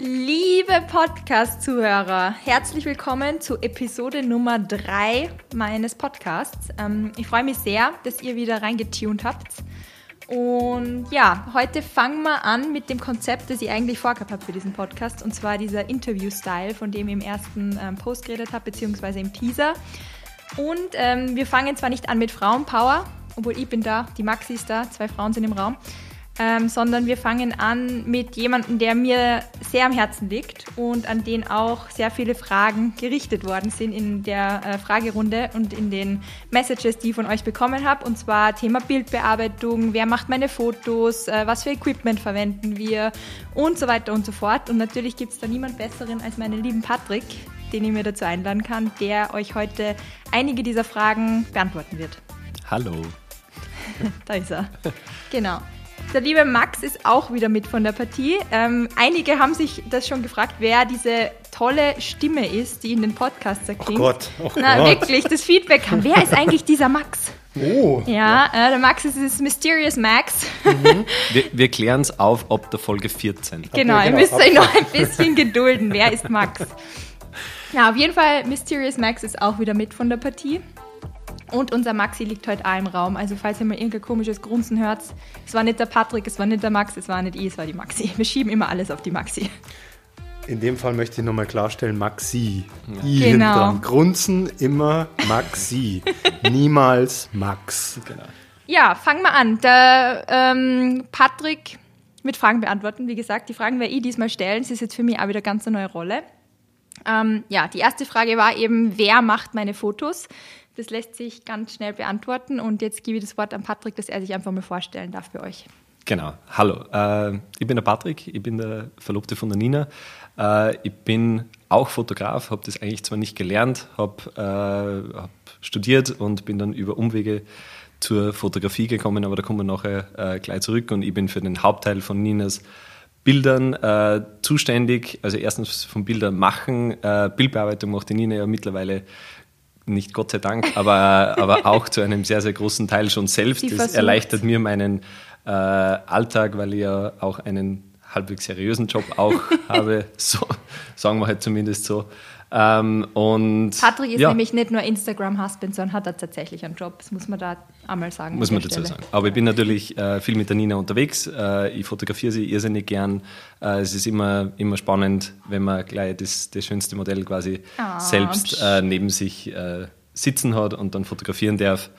Liebe Podcast-Zuhörer, herzlich willkommen zu Episode Nummer 3 meines Podcasts. Ähm, ich freue mich sehr, dass ihr wieder reingetuned habt. Und ja, heute fangen wir an mit dem Konzept, das ich eigentlich vorgehabt habe für diesen Podcast, und zwar dieser Interview-Style, von dem ich im ersten ähm, Post geredet habe, beziehungsweise im Teaser. Und ähm, wir fangen zwar nicht an mit Frauenpower, obwohl ich bin da, die Maxi ist da, zwei Frauen sind im Raum, ähm, sondern wir fangen an mit jemandem, der mir sehr am Herzen liegt und an den auch sehr viele Fragen gerichtet worden sind in der äh, Fragerunde und in den Messages, die ich von euch bekommen habe. Und zwar Thema Bildbearbeitung, wer macht meine Fotos, äh, was für Equipment verwenden wir und so weiter und so fort. Und natürlich gibt es da niemand Besseren als meinen lieben Patrick, den ich mir dazu einladen kann, der euch heute einige dieser Fragen beantworten wird. Hallo. da ist er. Genau. Der liebe Max ist auch wieder mit von der Partie. Ähm, einige haben sich das schon gefragt, wer diese tolle Stimme ist, die in den Podcasts erklingt. Oh Gott, oh Na, Gott. wirklich, das Feedback kam. Wer ist eigentlich dieser Max? Oh. Ja, äh, der Max ist das Mysterious Max. Wir, wir klären es auf ab der Folge 14. Genau, ihr genau, müsst ab- euch noch ein bisschen gedulden. Wer ist Max? Ja, auf jeden Fall, Mysterious Max ist auch wieder mit von der Partie. Und unser Maxi liegt heute auch im Raum. Also, falls ihr mal irgendein komisches Grunzen hört, es war nicht der Patrick, es war nicht der Max, es war nicht ich, es war die Maxi. Wir schieben immer alles auf die Maxi. In dem Fall möchte ich nochmal klarstellen, Maxi. I Genau. dran. Grunzen immer Maxi. Niemals Max. Genau. Ja, fangen wir an. Der ähm, Patrick mit Fragen beantworten. Wie gesagt, die Fragen werde ich diesmal stellen. Das ist jetzt für mich auch wieder ganz eine neue Rolle. Ähm, ja, die erste Frage war eben, wer macht meine Fotos? Das lässt sich ganz schnell beantworten und jetzt gebe ich das Wort an Patrick, dass er sich einfach mal vorstellen darf für euch. Genau. Hallo. Äh, ich bin der Patrick, ich bin der Verlobte von der Nina. Äh, ich bin auch Fotograf, habe das eigentlich zwar nicht gelernt, habe äh, hab studiert und bin dann über Umwege zur Fotografie gekommen, aber da kommen wir nachher äh, gleich zurück und ich bin für den Hauptteil von Ninas Bildern äh, zuständig. Also erstens vom Bilder machen, äh, Bildbearbeitung macht die Nina ja mittlerweile nicht Gott sei Dank, aber, aber auch zu einem sehr, sehr großen Teil schon selbst. Sie Das versucht. erleichtert mir meinen äh, Alltag, weil ich ja auch einen halbwegs seriösen Job auch habe, so sagen wir halt zumindest so. Ähm, und Patrick ist ja, nämlich nicht nur Instagram-Husband, sondern hat er tatsächlich einen Job. Das muss man da einmal sagen. muss man dazu Stelle. sagen. Aber ich bin natürlich äh, viel mit der Nina unterwegs. Äh, ich fotografiere sie irrsinnig gern. Äh, es ist immer, immer spannend, wenn man gleich das, das schönste Modell quasi Ah, selbst äh, neben sich äh, sitzen hat und dann fotografieren darf.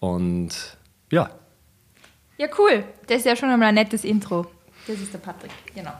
Und ja, Ja, cool. Das ist ja schon einmal ein nettes Intro. Das ist der Patrick, genau.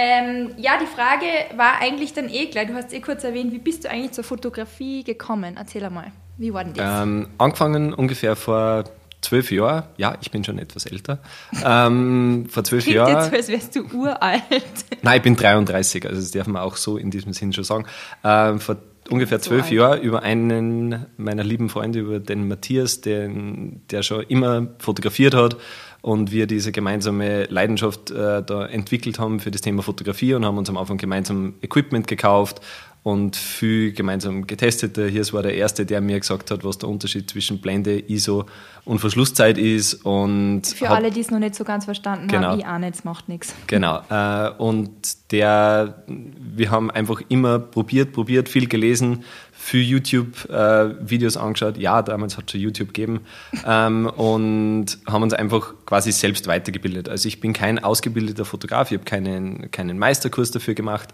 Ähm, ja, die Frage war eigentlich dann eh gleich. Du hast eh kurz erwähnt, wie bist du eigentlich zur Fotografie gekommen? Erzähl einmal. Wie war denn das? Ähm, angefangen ungefähr vor zwölf Jahren. Ja, ich bin schon etwas älter. Ähm, vor zwölf Klingt jetzt Jahren. so, als wärst du uralt. Nein, ich bin 33, also das darf man auch so in diesem Sinn schon sagen. Ähm, vor ungefähr So zwölf alt. Jahren über einen meiner lieben Freunde, über den Matthias, den, der schon immer fotografiert hat und wir diese gemeinsame Leidenschaft äh, da entwickelt haben für das Thema Fotografie und haben uns am Anfang gemeinsam Equipment gekauft und viel gemeinsam getestet. Der Hirs war der Erste, der mir gesagt hat, was der Unterschied zwischen Blende, ISO und Verschlusszeit ist. Und Für alle, die es noch nicht so ganz verstanden Genau. haben, ich auch nicht, es macht nichts. Genau. Äh, und der, wir haben einfach immer probiert, probiert, viel gelesen, für YouTube äh, Videos angeschaut. Ja, damals hat es schon YouTube gegeben. Ähm, und haben uns einfach quasi selbst weitergebildet. Also ich bin kein ausgebildeter Fotograf, ich habe keinen, keinen Meisterkurs dafür gemacht.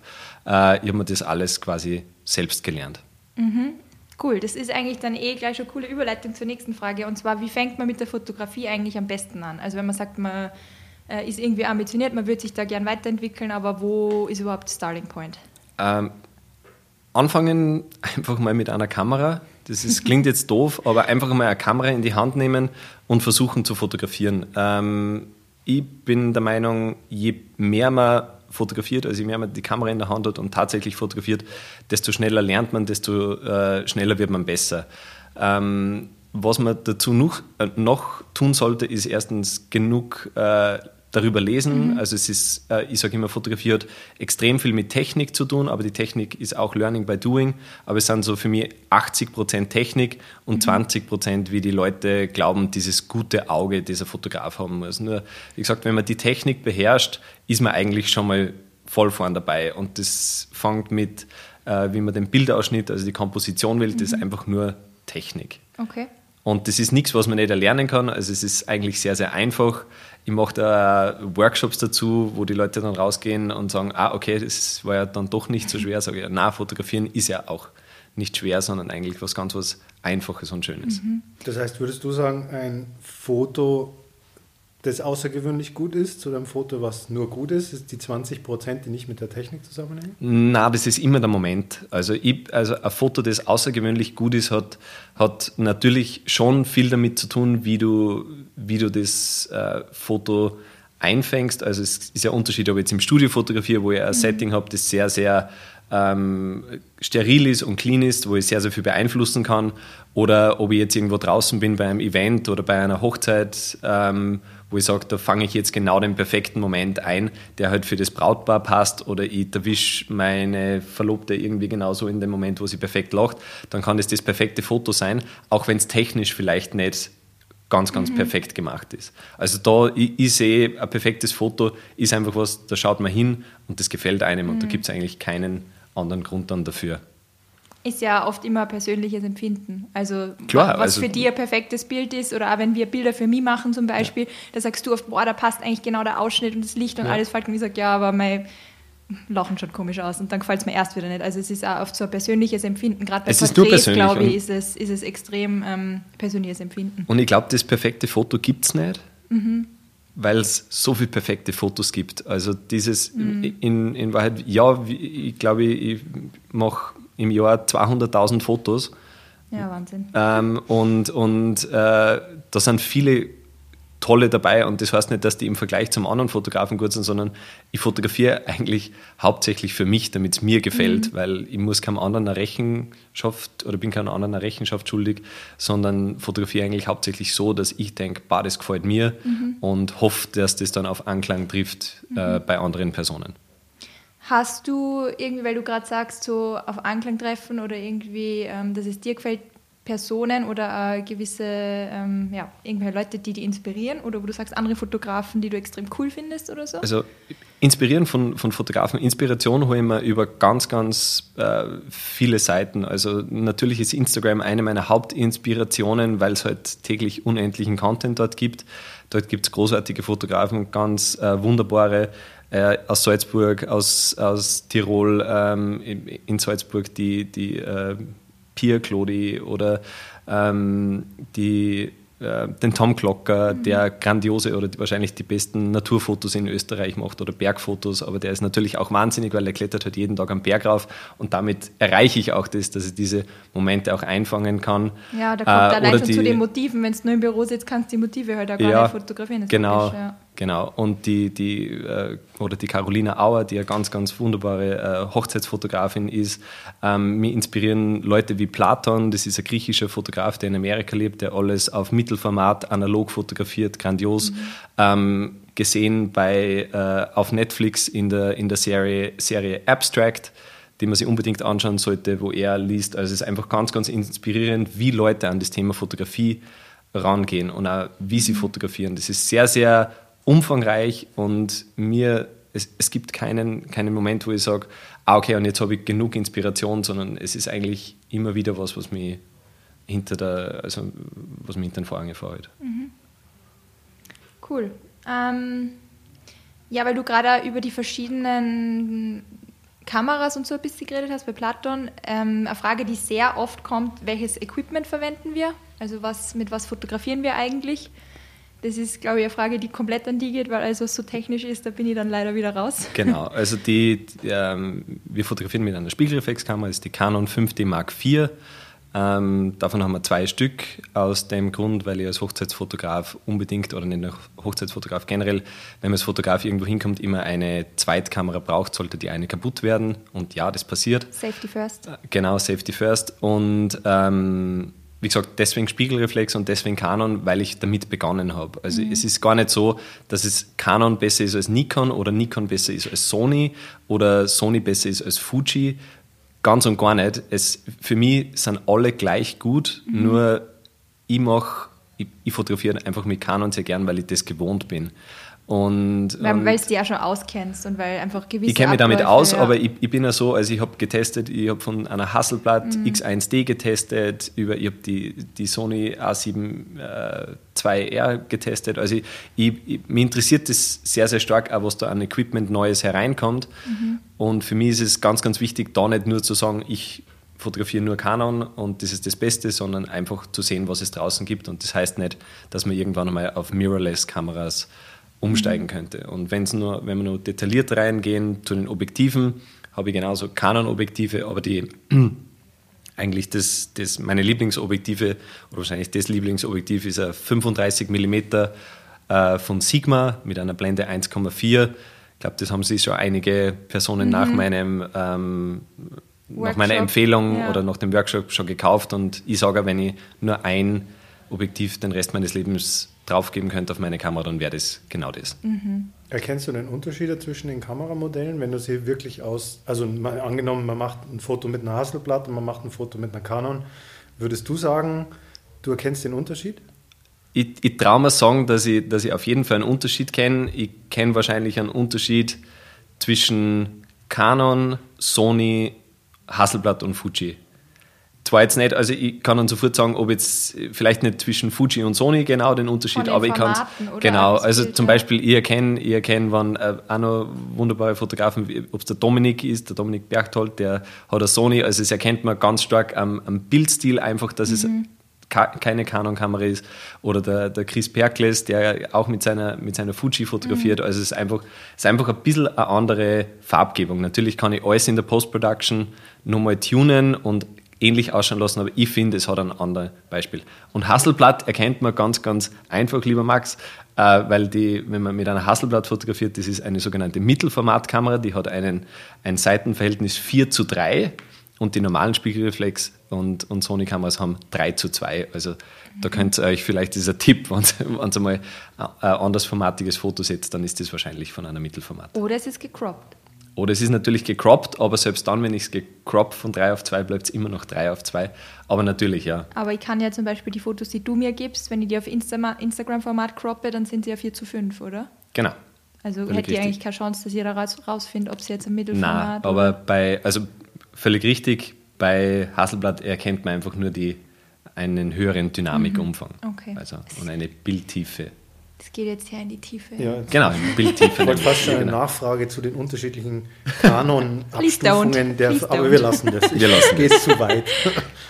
Äh, ich habe mir das alles quasi selbst gelernt. Cool, das ist eigentlich dann eh gleich eine coole Überleitung zur nächsten Frage. Und zwar, wie fängt man mit der Fotografie eigentlich am besten an? Also wenn man sagt, man äh, ist irgendwie ambitioniert, man würde sich da gern weiterentwickeln, aber wo ist überhaupt der Starting Point? Ähm, anfangen einfach mal mit einer Kamera. Das ist, klingt jetzt doof, aber einfach mal eine Kamera in die Hand nehmen und versuchen zu fotografieren. Ähm, ich bin der Meinung, je mehr man fotografiert, also je mehr man die Kamera in der Hand hat und tatsächlich fotografiert, desto schneller lernt man, desto äh, schneller wird man besser. Ähm, was man dazu noch, äh, noch tun sollte, ist erstens genug äh, darüber lesen. Mhm. Also es ist, äh, ich sage immer, Fotografie hat extrem viel mit Technik zu tun, aber die Technik ist auch Learning by Doing. Aber es sind so für mich 80 Prozent Technik und mhm. 20 Prozent, wie die Leute glauben, dieses gute Auge, das ein Fotograf haben muss. Nur, wie gesagt, wenn man die Technik beherrscht, ist man eigentlich schon mal voll vorn dabei. Und das fängt mit, äh, wie man den Bildausschnitt, also die Komposition wählt, mhm. das ist einfach nur Technik. Okay. Und das ist nichts, was man nicht erlernen kann. Also es ist eigentlich sehr, sehr einfach. Ich mache da Workshops dazu, wo die Leute dann rausgehen und sagen, ah, okay, das war ja dann doch nicht so schwer. Sage ich, na, fotografieren ist ja auch nicht schwer, sondern eigentlich was ganz was Einfaches und Schönes. Mhm. Das heißt, würdest du sagen, ein Foto das außergewöhnlich gut ist, zu einem Foto, was nur gut ist, ist die 20 Prozent, die nicht mit der Technik zusammenhängen? Na, das ist immer der Moment. Also, ich, also ein Foto, das außergewöhnlich gut ist, hat, hat natürlich schon viel damit zu tun, wie du, wie du das äh, Foto einfängst. Also es ist ja ein Unterschied, ob ich jetzt im Studio fotografiere, wo ich ein mhm. Setting habe, das sehr, sehr ähm, steril ist und clean ist, wo ich sehr, sehr viel beeinflussen kann, oder ob ich jetzt irgendwo draußen bin bei einem Event oder bei einer Hochzeit, ähm, wo ich sage, da fange ich jetzt genau den perfekten Moment ein, der halt für das Brautpaar passt oder ich erwische meine Verlobte irgendwie genauso in dem Moment, wo sie perfekt lacht, dann kann das das perfekte Foto sein, auch wenn es technisch vielleicht nicht ganz, ganz mhm. perfekt gemacht ist. Also da, ich, ich, sehe, ein perfektes Foto ist einfach was, da schaut man hin und das gefällt einem mhm. und da mhm. gibt es eigentlich keinen anderen Grund dann dafür ist ja oft immer persönliches Empfinden. Also Klar, was also für dich ein perfektes Bild ist oder auch wenn wir Bilder für mich machen zum Beispiel, ja. da sagst du oft, boah, da passt eigentlich genau der Ausschnitt und das Licht und ja. alles fällt und ich sage, ja, aber mein Lachen schaut komisch aus und dann gefällt es mir erst wieder nicht. Also es ist auch oft so ein persönliches Empfinden. Gerade bei es Porträts, glaube ich, ist es, ist es extrem ähm, persönliches Empfinden. Und ich glaube, das perfekte Foto gibt es nicht. Mhm weil es so viele perfekte Fotos gibt. Also dieses mhm. in, in Wahrheit, ja, ich glaube, ich mache im Jahr 200.000 Fotos. Ja, Wahnsinn. Ähm, und und äh, da sind viele tolle dabei und das heißt nicht, dass die im Vergleich zum anderen Fotografen gut sind, sondern ich fotografiere eigentlich hauptsächlich für mich, damit es mir gefällt, mhm. weil ich muss keinem anderen eine Rechenschaft oder bin keinem anderen eine Rechenschaft schuldig, sondern fotografiere eigentlich hauptsächlich so, dass ich denke, bah, das gefällt mir mhm. und hoffe, dass das dann auf Anklang trifft äh, mhm. bei anderen Personen. Hast du irgendwie, weil du gerade sagst, so auf Anklang treffen oder irgendwie, ähm, dass es dir gefällt, Personen oder äh, gewisse, ähm, ja, irgendwelche Leute, die dich inspirieren oder wo du sagst, andere Fotografen, die du extrem cool findest oder so? Also inspirieren von, von Fotografen, Inspiration hole ich mir über ganz, ganz äh, viele Seiten. Also natürlich ist Instagram eine meiner Hauptinspirationen, weil es halt täglich unendlichen Content dort gibt. Dort gibt es großartige Fotografen, ganz äh, wunderbare äh, aus Salzburg, aus, aus Tirol, ähm, in, Salzburg die, die äh, Pia Clodi oder ähm, die äh, den Tom Glocker, mhm. der grandiose oder wahrscheinlich die besten Naturfotos in Österreich macht oder Bergfotos, aber der ist natürlich auch wahnsinnig, weil er klettert halt jeden Tag am Berg rauf und damit erreiche ich auch das, dass ich diese Momente auch einfangen kann. Ja, da kommt äh, allein schon die, zu den Motiven, wenn du nur im Büro sitzt, kannst du die Motive halt auch gar ja, nicht fotografieren. genau, logisch, ja. Genau. Und die, die äh, oder die Carolina Auer, die eine ganz, ganz wunderbare äh, Hochzeitsfotografin ist. Ähm, mich inspirieren Leute wie Platon, das ist ein griechischer Fotograf, der in Amerika lebt, der alles auf Mittelformat analog fotografiert, grandios. Mhm. Ähm, gesehen bei, äh, auf Netflix in der, in der Serie, Serie Abstract, die man sich unbedingt anschauen sollte, wo er liest. Also es ist einfach ganz, ganz inspirierend, wie Leute an das Thema Fotografie rangehen und auch wie sie mhm. fotografieren. Das ist sehr, sehr umfangreich und mir, es, es gibt keinen, keinen Moment, wo ich sage, ah, okay, und jetzt habe ich genug Inspiration, sondern es ist eigentlich immer wieder was, was mich hinter der, also was mich hinter den Vorhang fällt. Mhm. Cool. Ähm, ja, weil du gerade über die verschiedenen Kameras und so ein bisschen geredet hast bei Platon. Ähm, eine Frage, die sehr oft kommt, welches Equipment verwenden wir? Also was, mit was fotografieren wir eigentlich? Das ist, glaube ich, eine Frage, die komplett an die geht, weil alles, was so technisch ist, da bin ich dann leider wieder raus. Genau, also die, die ähm, wir fotografieren mit einer Spiegelreflexkamera, das ist die Canon 5D Mark IV. Ähm, davon haben wir zwei Stück, aus dem Grund, weil ich als Hochzeitsfotograf unbedingt, oder nicht nur Hochzeitsfotograf generell, wenn man als Fotograf irgendwo hinkommt, immer eine Zweitkamera braucht, sollte die eine kaputt werden. Und ja, das passiert. Safety first. Genau, Safety first. Und ähm, wie gesagt, deswegen Spiegelreflex und deswegen Canon, weil ich damit begonnen habe. Also mhm. es ist gar nicht so, dass es Canon besser ist als Nikon oder Nikon besser ist als Sony oder Sony besser ist als Fuji. Ganz und gar nicht. Es, für mich sind alle gleich gut, mhm. nur ich mache, ich, ich fotografiere einfach mit Canon sehr gern, weil ich das gewohnt bin. Und, weil weil du dich auch schon auskennst und weil einfach gewisse. Ich kenne mich damit aus, ja. aber ich, ich, bin ja so, also ich habe getestet, ich habe von einer Hasselblad mhm. X1D getestet, über, ich habe die, die Sony A7 äh, 2R getestet. Also ich, ich, mich interessiert das sehr, sehr stark, auch was da an Equipment Neues hereinkommt. Mhm. Und für mich ist es ganz, ganz wichtig, da nicht nur zu sagen, ich fotografiere nur Canon und das ist das Beste, sondern einfach zu sehen, was es draußen gibt. Und das heißt nicht, dass man irgendwann einmal auf Mirrorless-Kameras umsteigen könnte. Und wenn's nur, wenn wir nur detailliert reingehen zu den Objektiven, habe ich genauso Canon-Objektive, aber die eigentlich das, das meine Lieblingsobjektive oder wahrscheinlich das Lieblingsobjektiv ist ein 35 mm äh, von Sigma mit einer Blende 1,4. Ich glaube, das haben sich schon einige Personen mhm. nach meinem ähm, nach meiner Empfehlung ja. oder nach dem Workshop schon gekauft und ich sage, wenn ich nur ein Objektiv den Rest meines Lebens draufgeben könnte auf meine Kamera, dann wäre das genau das. Mhm. Erkennst du den Unterschied zwischen den Kameramodellen, wenn du sie wirklich aus, also mal, angenommen, man macht ein Foto mit einer Hasselblatt und man macht ein Foto mit einer Canon, würdest du sagen, du erkennst den Unterschied? Ich, ich traue mir sagen, dass ich, dass ich auf jeden Fall einen Unterschied kenne. Ich kenne wahrscheinlich einen Unterschied zwischen Canon, Sony, Hasselblatt und Fuji zwar jetzt nicht, also ich kann dann sofort sagen, ob jetzt vielleicht nicht zwischen Fuji und Sony genau den Unterschied, aber ich kann genau, also zum Beispiel ich erkenne, ich erkenne, wann äh, auch noch wunderbare Fotografen, ob es der Dominik ist, der Dominik Berchtold, der hat eine Sony, also es erkennt man ganz stark am, am Bildstil einfach, dass mhm. es keine Canon-Kamera ist oder der, der Chris Perkles, der auch mit seiner, mit seiner Fuji fotografiert. Mhm. Also es ist einfach, es ist einfach ein bisschen eine andere Farbgebung. Natürlich kann ich alles in der Post-Production nochmal tunen und ähnlich ausschauen lassen, aber ich finde, es hat ein anderes Beispiel. Und Hasselblatt erkennt man ganz, ganz einfach, lieber Max, äh, weil die, wenn man mit einer Hasselblatt fotografiert, das ist eine sogenannte Mittelformatkamera, die hat einen, ein Seitenverhältnis 4 zu 3 und die normalen Spiegelreflex und, und Sony-Kameras haben 3 zu 2. Also mhm. da könnt ihr euch vielleicht dieser Tipp, wenn ihr mal ein anders formatiges Foto setzt, dann ist das wahrscheinlich von einer Mittelformat. Oder es ist gecroppt. Oder es ist natürlich gecroppt, aber selbst dann, wenn ich es gecroppt von 3 auf 2, bleibt es immer noch 3 auf 2. Aber natürlich, ja. Aber ich kann ja zum Beispiel die Fotos, die du mir gibst, wenn ich die auf Instagram-Format croppe, dann sind sie ja 4 zu 5, oder? Genau. Also hätte ich eigentlich keine Chance, dass ihr da rausfindet, ob sie jetzt im Mittelformat Nein, aber bei, also völlig richtig, bei Hasselblatt erkennt man einfach nur die, einen höheren Dynamikumfang. Mhm. Okay. Also, und eine Bildtiefe. Das geht jetzt ja in die Tiefe. Ja, genau, in Bildtiefe. Ich wollte fast eine genau. Nachfrage zu den unterschiedlichen Kanon-Abstufungen, aber wir lassen das. Ich wir lassen geht zu weit.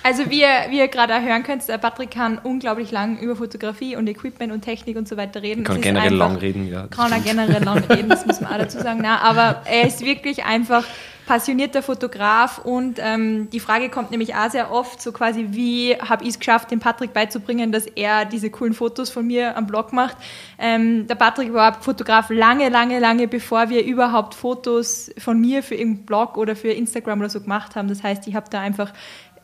Also wie ihr, wie ihr gerade hören könnt, der Patrick kann unglaublich lang über Fotografie und Equipment und Technik und so weiter reden. Kann generell einfach, lang reden, ja. Kann er generell lang reden, das muss man auch dazu sagen. Na, aber er ist wirklich einfach passionierter Fotograf und ähm, die Frage kommt nämlich auch sehr oft, so quasi, wie habe ich es geschafft, dem Patrick beizubringen, dass er diese coolen Fotos von mir am Blog macht. Ähm, der Patrick war Fotograf lange, lange, lange, bevor wir überhaupt Fotos von mir für irgendeinen Blog oder für Instagram oder so gemacht haben. Das heißt, ich habe da einfach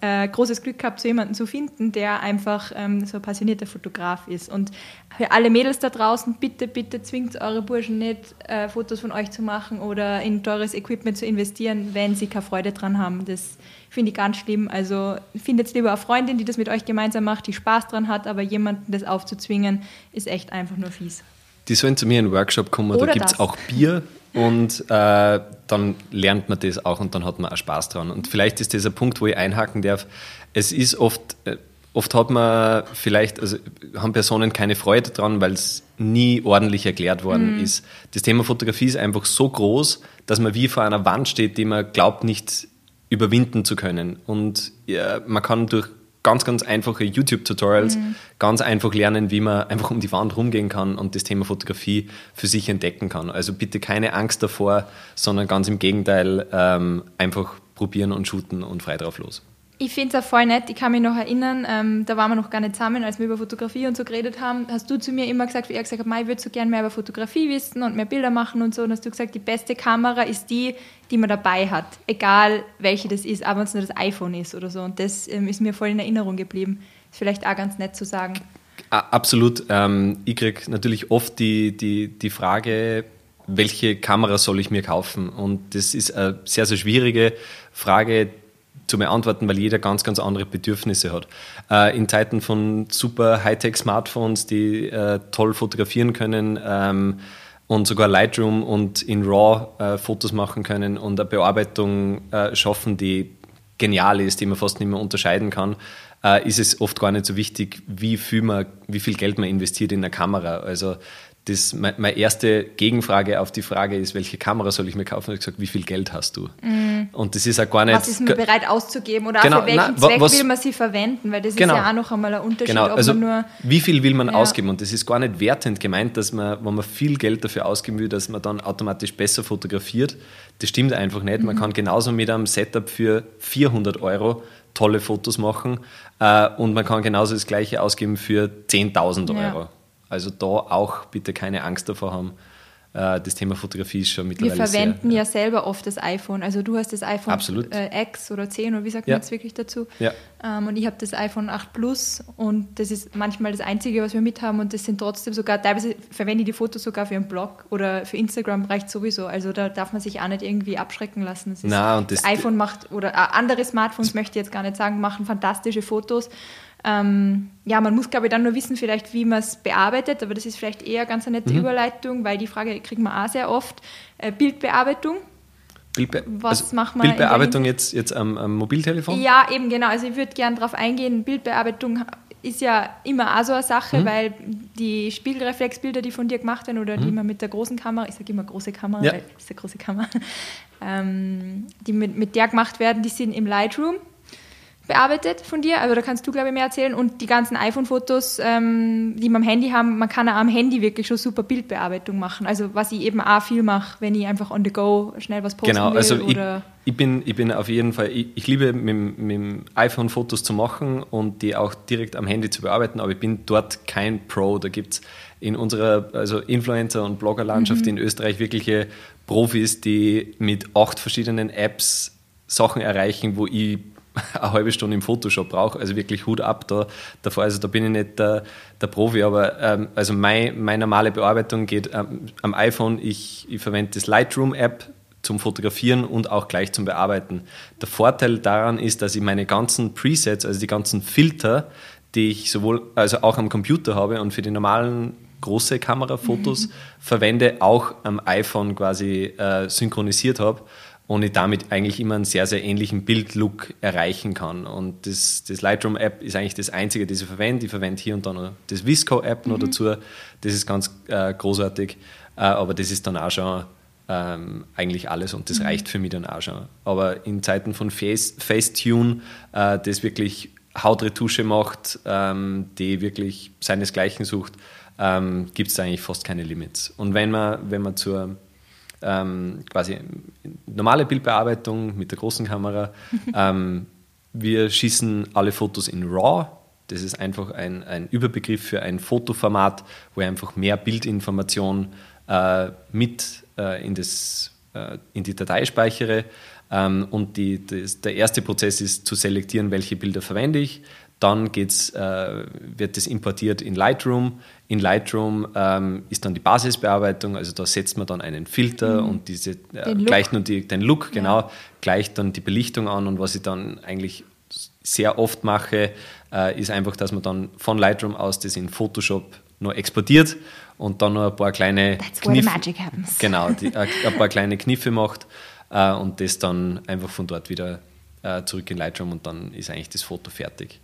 äh, großes Glück gehabt, so jemanden zu finden, der einfach ähm, so ein passionierter Fotograf ist. Und für alle Mädels da draußen, bitte, bitte zwingt eure Burschen nicht, äh, Fotos von euch zu machen oder in teures Equipment zu investieren, wenn sie keine Freude dran haben. Das finde ich ganz schlimm. Also findet lieber eine Freundin, die das mit euch gemeinsam macht, die Spaß dran hat, aber jemanden das aufzuzwingen, ist echt einfach nur fies. Die sollen zu mir in den Workshop kommen, Oder da gibt es auch Bier und äh, dann lernt man das auch und dann hat man auch Spaß dran. Und vielleicht ist das ein Punkt, wo ich einhaken darf. Es ist oft, äh, oft hat man vielleicht, also haben Personen keine Freude dran, weil es nie ordentlich erklärt worden mhm. ist. Das Thema Fotografie ist einfach so groß, dass man wie vor einer Wand steht, die man glaubt nicht überwinden zu können. Und ja, man kann durch ganz, ganz einfache YouTube-Tutorials mhm. ganz einfach lernen, wie man einfach um die Wand rumgehen kann und das Thema Fotografie für sich entdecken kann. Also bitte keine Angst davor, sondern ganz im Gegenteil ähm, einfach probieren und shooten und frei drauf los. Ich finde es auch voll nett. Ich kann mich noch erinnern, ähm, da waren wir noch gar nicht zusammen, als wir über Fotografie und so geredet haben. Hast du zu mir immer gesagt, wie er gesagt hat, ich würde so gerne mehr über Fotografie wissen und mehr Bilder machen und so. Und hast du gesagt, die beste Kamera ist die, die man dabei hat. Egal welche das ist, aber wenn es nur das iPhone ist oder so. Und das ähm, ist mir voll in Erinnerung geblieben. Ist vielleicht auch ganz nett zu sagen. Absolut. Ähm, ich kriege natürlich oft die, die, die Frage, welche Kamera soll ich mir kaufen? Und das ist eine sehr, sehr schwierige Frage zu beantworten, weil jeder ganz, ganz andere Bedürfnisse hat. Äh, in Zeiten von super Hightech-Smartphones, die äh, toll fotografieren können ähm, und sogar Lightroom und in RAW äh, Fotos machen können und eine Bearbeitung äh, schaffen, die genial ist, die man fast nicht mehr unterscheiden kann, äh, ist es oft gar nicht so wichtig, wie viel, man, wie viel Geld man investiert in eine Kamera. Also das, meine erste Gegenfrage auf die Frage ist, welche Kamera soll ich mir kaufen? Ich habe gesagt, wie viel Geld hast du? Mm. Und das ist auch gar nicht. Was ist man bereit auszugeben oder genau, für welchen nein, Zweck was, will man sie verwenden? Weil das genau, ist ja auch noch einmal ein Unterschied. Genau, also wie viel will man ja. ausgeben? Und das ist gar nicht wertend gemeint, dass man, wenn man viel Geld dafür ausgeben will, dass man dann automatisch besser fotografiert. Das stimmt einfach nicht. Man mhm. kann genauso mit einem Setup für 400 Euro tolle Fotos machen äh, und man kann genauso das gleiche ausgeben für 10.000 Euro. Ja. Also da auch bitte keine Angst davor haben, äh, das Thema Fotografie ist schon mittlerweile Wir verwenden sehr, ja selber oft das iPhone. Also du hast das iPhone Absolut. Äh, X oder 10 oder wie sagt ja. man jetzt wirklich dazu? Ja. Ähm, und ich habe das iPhone 8 Plus und das ist manchmal das Einzige, was wir mit haben und das sind trotzdem sogar, teilweise verwende ich die Fotos sogar für einen Blog oder für Instagram reicht sowieso. Also da darf man sich auch nicht irgendwie abschrecken lassen. Das, ist, Na, und das, das iPhone macht, oder äh, andere Smartphones, möchte ich jetzt gar nicht sagen, machen fantastische Fotos ähm, ja, man muss, glaube ich, dann nur wissen, vielleicht, wie man es bearbeitet, aber das ist vielleicht eher ganz eine nette mhm. Überleitung, weil die Frage kriegt man auch sehr oft. Äh, Bildbearbeitung. Bildbe Was also macht man Bildbearbeitung jetzt, jetzt am, am, Mobiltelefon? Ja, eben genau. Also ich würde gerne darauf eingehen, Bildbearbeitung ist ja immer auch so eine Sache, mhm. weil die Spiegelreflexbilder, die von dir gemacht werden oder mhm. die man mit der großen Kamera, ich sage immer große Kamera, ja. weil ist eine große Kamera, ähm, die mit, mit der gemacht werden, die sind im Lightroom bearbeitet von dir. Also da kannst du, glaube ich, mehr erzählen. Und die ganzen iPhone-Fotos, ähm, die wir am Handy haben, man kann auch am Handy wirklich schon super Bildbearbeitung machen. Also was ich eben auch viel mache, wenn ich einfach on the go schnell was posten genau, will. Also ich, ich, bin, ich bin auf jeden Fall, ich, ich liebe mit, mit dem iPhone Fotos zu machen und die auch direkt am Handy zu bearbeiten, aber ich bin dort kein Pro. Da gibt es in unserer also Influencer- und Bloggerlandschaft mhm. in Österreich wirkliche Profis, die mit acht verschiedenen Apps Sachen erreichen, wo ich eine halbe Stunde im Photoshop brauche. Also wirklich Hut ab da, davor. Also da bin ich nicht der, der Profi, aber ähm, also mein, meine normale Bearbeitung geht ähm, am iPhone. Ich, ich verwende das Lightroom-App zum Fotografieren und auch gleich zum Bearbeiten. Der Vorteil daran ist, dass ich meine ganzen Presets, also die ganzen Filter, die ich sowohl also auch am Computer habe und für die normalen große Kamerafotos mhm. verwende, auch am iPhone quasi äh, synchronisiert habe und ich damit eigentlich immer einen sehr, sehr ähnlichen Bildlook erreichen kann. Und das, das Lightroom-App ist eigentlich das einzige, das ich verwende. Ich verwende hier und da noch das Visco-App noch mhm. dazu. Das ist ganz äh, großartig. Äh, aber das ist dann auch schon ähm, eigentlich alles und das mhm. reicht für mich dann auch schon. Aber in Zeiten von Face, Facetune, äh, das wirklich Hautretusche macht, ähm, die wirklich seinesgleichen sucht, ähm, gibt es eigentlich fast keine Limits. Und wenn man, wenn man zur ähm, quasi normale Bildbearbeitung mit der großen Kamera. ähm, wir schießen alle Fotos in RAW. Das ist einfach ein, ein Überbegriff für ein Fotoformat, wo ich einfach mehr Bildinformation äh, mit äh, in, das, äh, in die Datei speichere. Ähm, und die, das, der erste Prozess ist zu selektieren, welche Bilder verwende ich. Dann geht's, äh, wird das importiert in Lightroom. In Lightroom ähm, ist dann die Basisbearbeitung, also da setzt man dann einen Filter mhm. und diese äh, gleicht nur die, den Look, genau, ja. gleicht dann die Belichtung an und was ich dann eigentlich sehr oft mache, äh, ist einfach, dass man dann von Lightroom aus das in Photoshop noch exportiert und dann noch ein paar kleine Kniffe, genau, die, äh, ein paar kleine Kniffe macht äh, und das dann einfach von dort wieder äh, zurück in Lightroom und dann ist eigentlich das Foto fertig.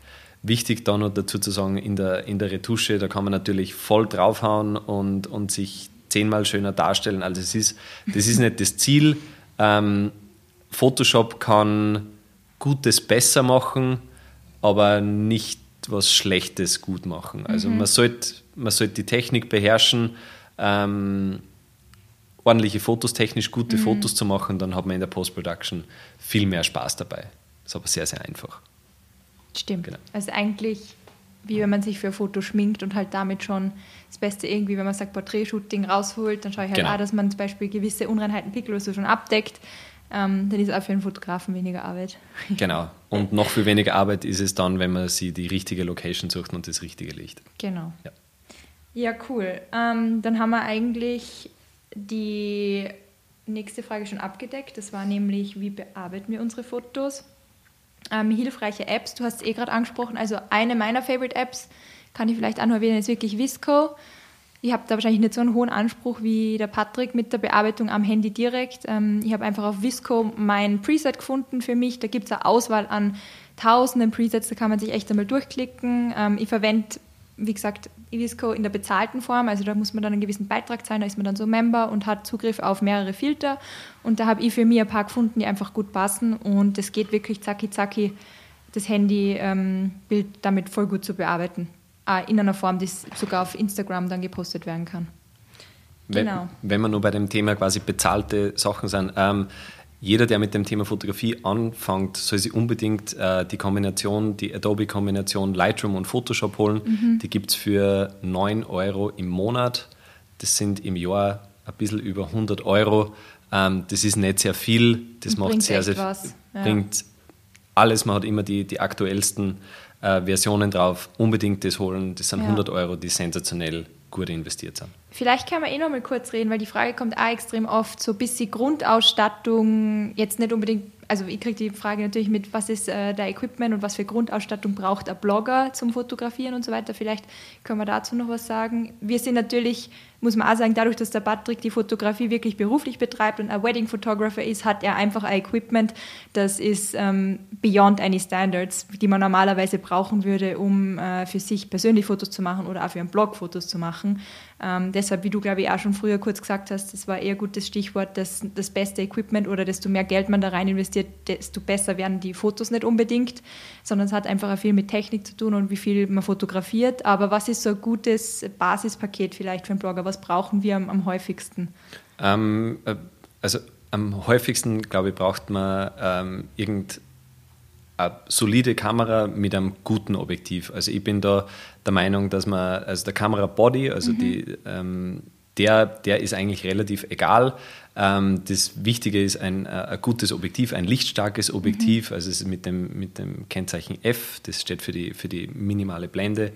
Wichtig da noch dazu zu sagen, in der, in der Retusche, da kann man natürlich voll draufhauen und, und sich zehnmal schöner darstellen. Also es ist, das ist nicht das Ziel. Ähm, Photoshop kann Gutes besser machen, aber nicht was Schlechtes gut machen. Also mhm. man sollte man sollt die Technik beherrschen, ähm, ordentliche Fotos, technisch gute mhm. Fotos zu machen, dann hat man in der Post-Production viel mehr Spaß dabei. Das ist aber sehr, sehr einfach. Stimmt. Genau. Also eigentlich wie wenn man sich für ein Foto schminkt und halt damit schon das Beste irgendwie, wenn man sagt Porträtshooting rausholt, dann schaue ich halt genau. auch, dass man zum Beispiel gewisse Unreinheiten, Pickel oder so schon abdeckt. ähm, dann ist auch für einen Fotografen weniger Arbeit. Genau. Und noch viel weniger Arbeit ist es dann, wenn man sich die richtige Location sucht und das richtige Licht. Genau. Ja. Ja, cool. Ähm, dann haben wir eigentlich die nächste Frage schon abgedeckt. Das war nämlich, wie bearbeiten wir unsere Fotos? Ähm, hilfreiche Apps, du hast es eh gerade angesprochen. Also eine meiner Favorite Apps, kann ich vielleicht auch noch erwähnen, ist wirklich Visco. Ich habe da wahrscheinlich nicht so einen hohen Anspruch wie der Patrick mit der Bearbeitung am Handy direkt. Ähm, ich habe einfach auf Visco mein Preset gefunden für mich. Da gibt es eine Auswahl an tausenden Presets, da kann man sich echt einmal durchklicken. Ähm, ich verwende wie gesagt, Ibisco in der bezahlten Form, also da muss man dann einen gewissen Beitrag zahlen, da ist man dann so Member und hat Zugriff auf mehrere Filter. Und da habe ich für mich ein paar gefunden, die einfach gut passen und es geht wirklich zacki zacki, das Handy-Bild ähm, damit voll gut zu bearbeiten. Äh, in einer Form, die sogar auf Instagram dann gepostet werden kann. Wenn, genau. wenn wir nur bei dem Thema quasi bezahlte Sachen sind, ähm, jeder, der mit dem Thema Fotografie anfängt, soll sich unbedingt äh, die Kombination, die Adobe-Kombination Lightroom und Photoshop holen. Mhm. Die gibt es für 9 Euro im Monat. Das sind im Jahr ein bisschen über 100 Euro. Ähm, das ist nicht sehr viel. Das und macht sehr, sehr was. Bringt alles. Man hat immer die, die aktuellsten äh, Versionen drauf. Unbedingt das holen. Das sind ja. 100 Euro, die sensationell gut investiert sind. Vielleicht kann man eh noch mal kurz reden, weil die Frage kommt auch extrem oft, so bis die Grundausstattung jetzt nicht unbedingt also ich kriege die Frage natürlich mit, was ist äh, der Equipment und was für Grundausstattung braucht ein Blogger zum Fotografieren und so weiter. Vielleicht können wir dazu noch was sagen. Wir sind natürlich, muss man auch sagen, dadurch, dass der Patrick die Fotografie wirklich beruflich betreibt und ein Wedding Photographer ist, hat er einfach ein Equipment, das ist ähm, beyond any standards, die man normalerweise brauchen würde, um äh, für sich persönlich Fotos zu machen oder auch für einen Blog Fotos zu machen. Ähm, deshalb, wie du, glaube ich, auch schon früher kurz gesagt hast, das war eher gutes Stichwort, dass das beste Equipment oder desto mehr Geld man da rein investiert, desto besser werden die Fotos nicht unbedingt, sondern es hat einfach viel mit Technik zu tun und wie viel man fotografiert. Aber was ist so ein gutes Basispaket vielleicht für einen Blogger? Was brauchen wir am, am häufigsten? Ähm, äh, also am häufigsten, glaube ich, braucht man ähm, irgendein eine solide Kamera mit einem guten Objektiv. Also ich bin da der Meinung, dass man, also der Kamera-Body, also mhm. die, ähm, der, der ist eigentlich relativ egal. Ähm, das Wichtige ist ein, äh, ein, gutes Objektiv, ein lichtstarkes Objektiv, mhm. also es ist mit dem, mit dem Kennzeichen F, das steht für die, für die minimale Blende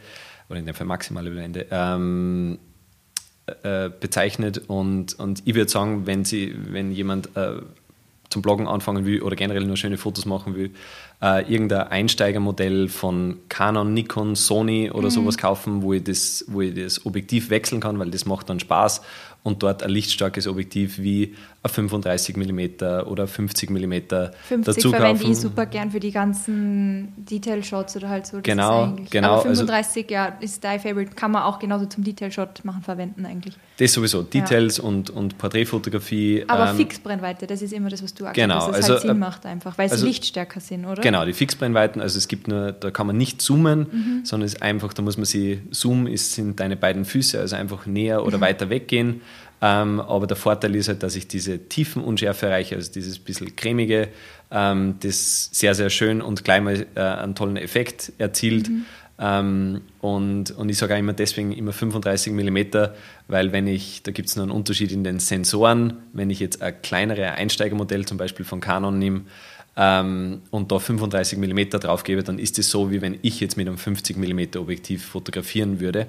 oder in dem Fall maximale Blende. Ähm, äh, bezeichnet. Und, und ich würde sagen, wenn, sie, wenn jemand äh, zum Bloggen anfangen will oder generell nur schöne Fotos machen will, äh, irgendein Einsteigermodell von Canon, Nikon, Sony oder mhm. sowas kaufen, wo ich, das, wo ich das Objektiv wechseln kann, weil das macht dann Spaß und dort ein lichtstarkes Objektiv wie ein 35 mm oder 50 mm 50 dazu verwende kaufen. ich super gern für die ganzen Detail-Shots oder halt so. Genau, genau. Aber 35, also, ja, ist dein Favorite, kann man auch genauso zum Detail-Shot machen, verwenden eigentlich. Das sowieso, Details ja. und, und Porträtfotografie. Aber ähm, Fixbrennweite, das ist immer das, was du auch genau, dass es also, halt Sinn äh, macht einfach, weil also, sie lichtstärker sind, oder? Genau, die Fixbrennweiten, also es gibt nur, da kann man nicht zoomen, mhm. sondern es ist einfach, da muss man sie, Zoom ist, sind deine beiden Füße, also einfach näher oder mhm. weiter weggehen. Ähm, aber der Vorteil ist halt, dass ich diese Tiefenunschärfe erreiche, also dieses bisschen cremige, ähm, das sehr, sehr schön und gleich mal äh, einen tollen Effekt erzielt. Mhm. Ähm, und, und ich sage auch immer deswegen immer 35 mm, weil wenn ich, da gibt es noch einen Unterschied in den Sensoren, wenn ich jetzt ein kleinere Einsteigermodell zum Beispiel von Canon nehme ähm, und da 35 mm drauf gebe, dann ist es so, wie wenn ich jetzt mit einem 50 mm Objektiv fotografieren würde,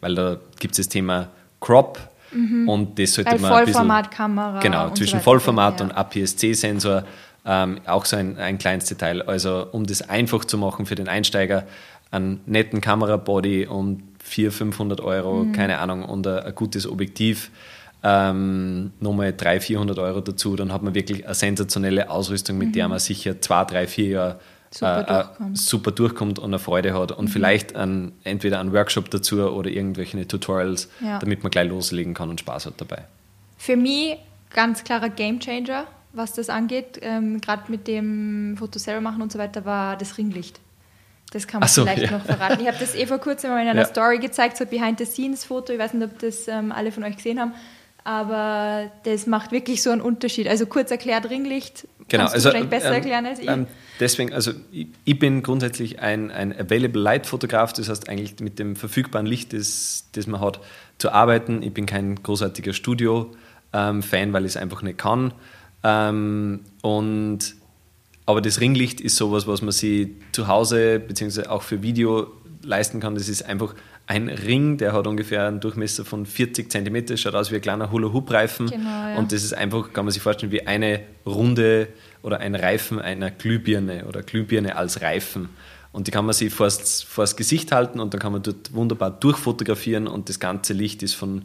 weil da gibt es das Thema Crop, Mhm. Und das sollte Bei man Vollformatkamera. Genau, zwischen so Vollformat ja. und APS-C-Sensor ähm, auch so ein, ein kleines Detail. Also um das einfach zu machen für den Einsteiger, einen netten Kamerabody um 400, 500 Euro, mhm. keine Ahnung, und ein, ein gutes Objektiv. Ähm, nochmal 300, 400 Euro dazu, dann hat man wirklich eine sensationelle Ausrüstung, mit mhm. der man sicher zwei, drei, vier Jahre super, äh, äh, durchkommt. super durchkommt und eine Freude hat und mhm. vielleicht ein, entweder einen Workshop dazu oder irgendwelche Tutorials, ja. damit man gleich loslegen kann und Spaß hat dabei. Für mich ganz klarer Gamechanger, was das angeht, ähm, gerade mit dem Foto selber machen und so weiter, war das Ringlicht. Das kann man so, vielleicht ja. noch verraten. Ich habe das eh vor kurzem mal in einer ja. Story gezeigt, so Behind-the-Scenes-Foto. Ich weiß nicht, ob das ähm, alle von euch gesehen haben aber das macht wirklich so einen Unterschied. Also kurz erklärt, Ringlicht genau, kannst also, du vielleicht besser ähm, erklären als ich. Ähm, deswegen, also ich, ich, bin grundsätzlich ein, ein Available Light Fotograf, das heißt eigentlich mit dem verfügbaren Licht, das, das man hat, zu arbeiten. Ich bin kein großartiger Studio-Fan, weil ich es einfach nicht kann. Ähm, und, aber das Ringlicht ist sowas, was man sich zu Hause beziehungsweise auch für Video leisten kann. Das ist einfach ein Ring, der hat ungefähr einen Durchmesser von 40 cm, schaut aus wie ein kleiner Hula-Hoop-Reifen. Genau, ja. Und das ist einfach, kann man sich vorstellen, wie eine Runde oder ein Reifen einer Glühbirne oder Glühbirne als Reifen. Und die kann man sich vors, vors Gesicht halten und dann kann man dort wunderbar durchfotografieren und das ganze Licht ist von,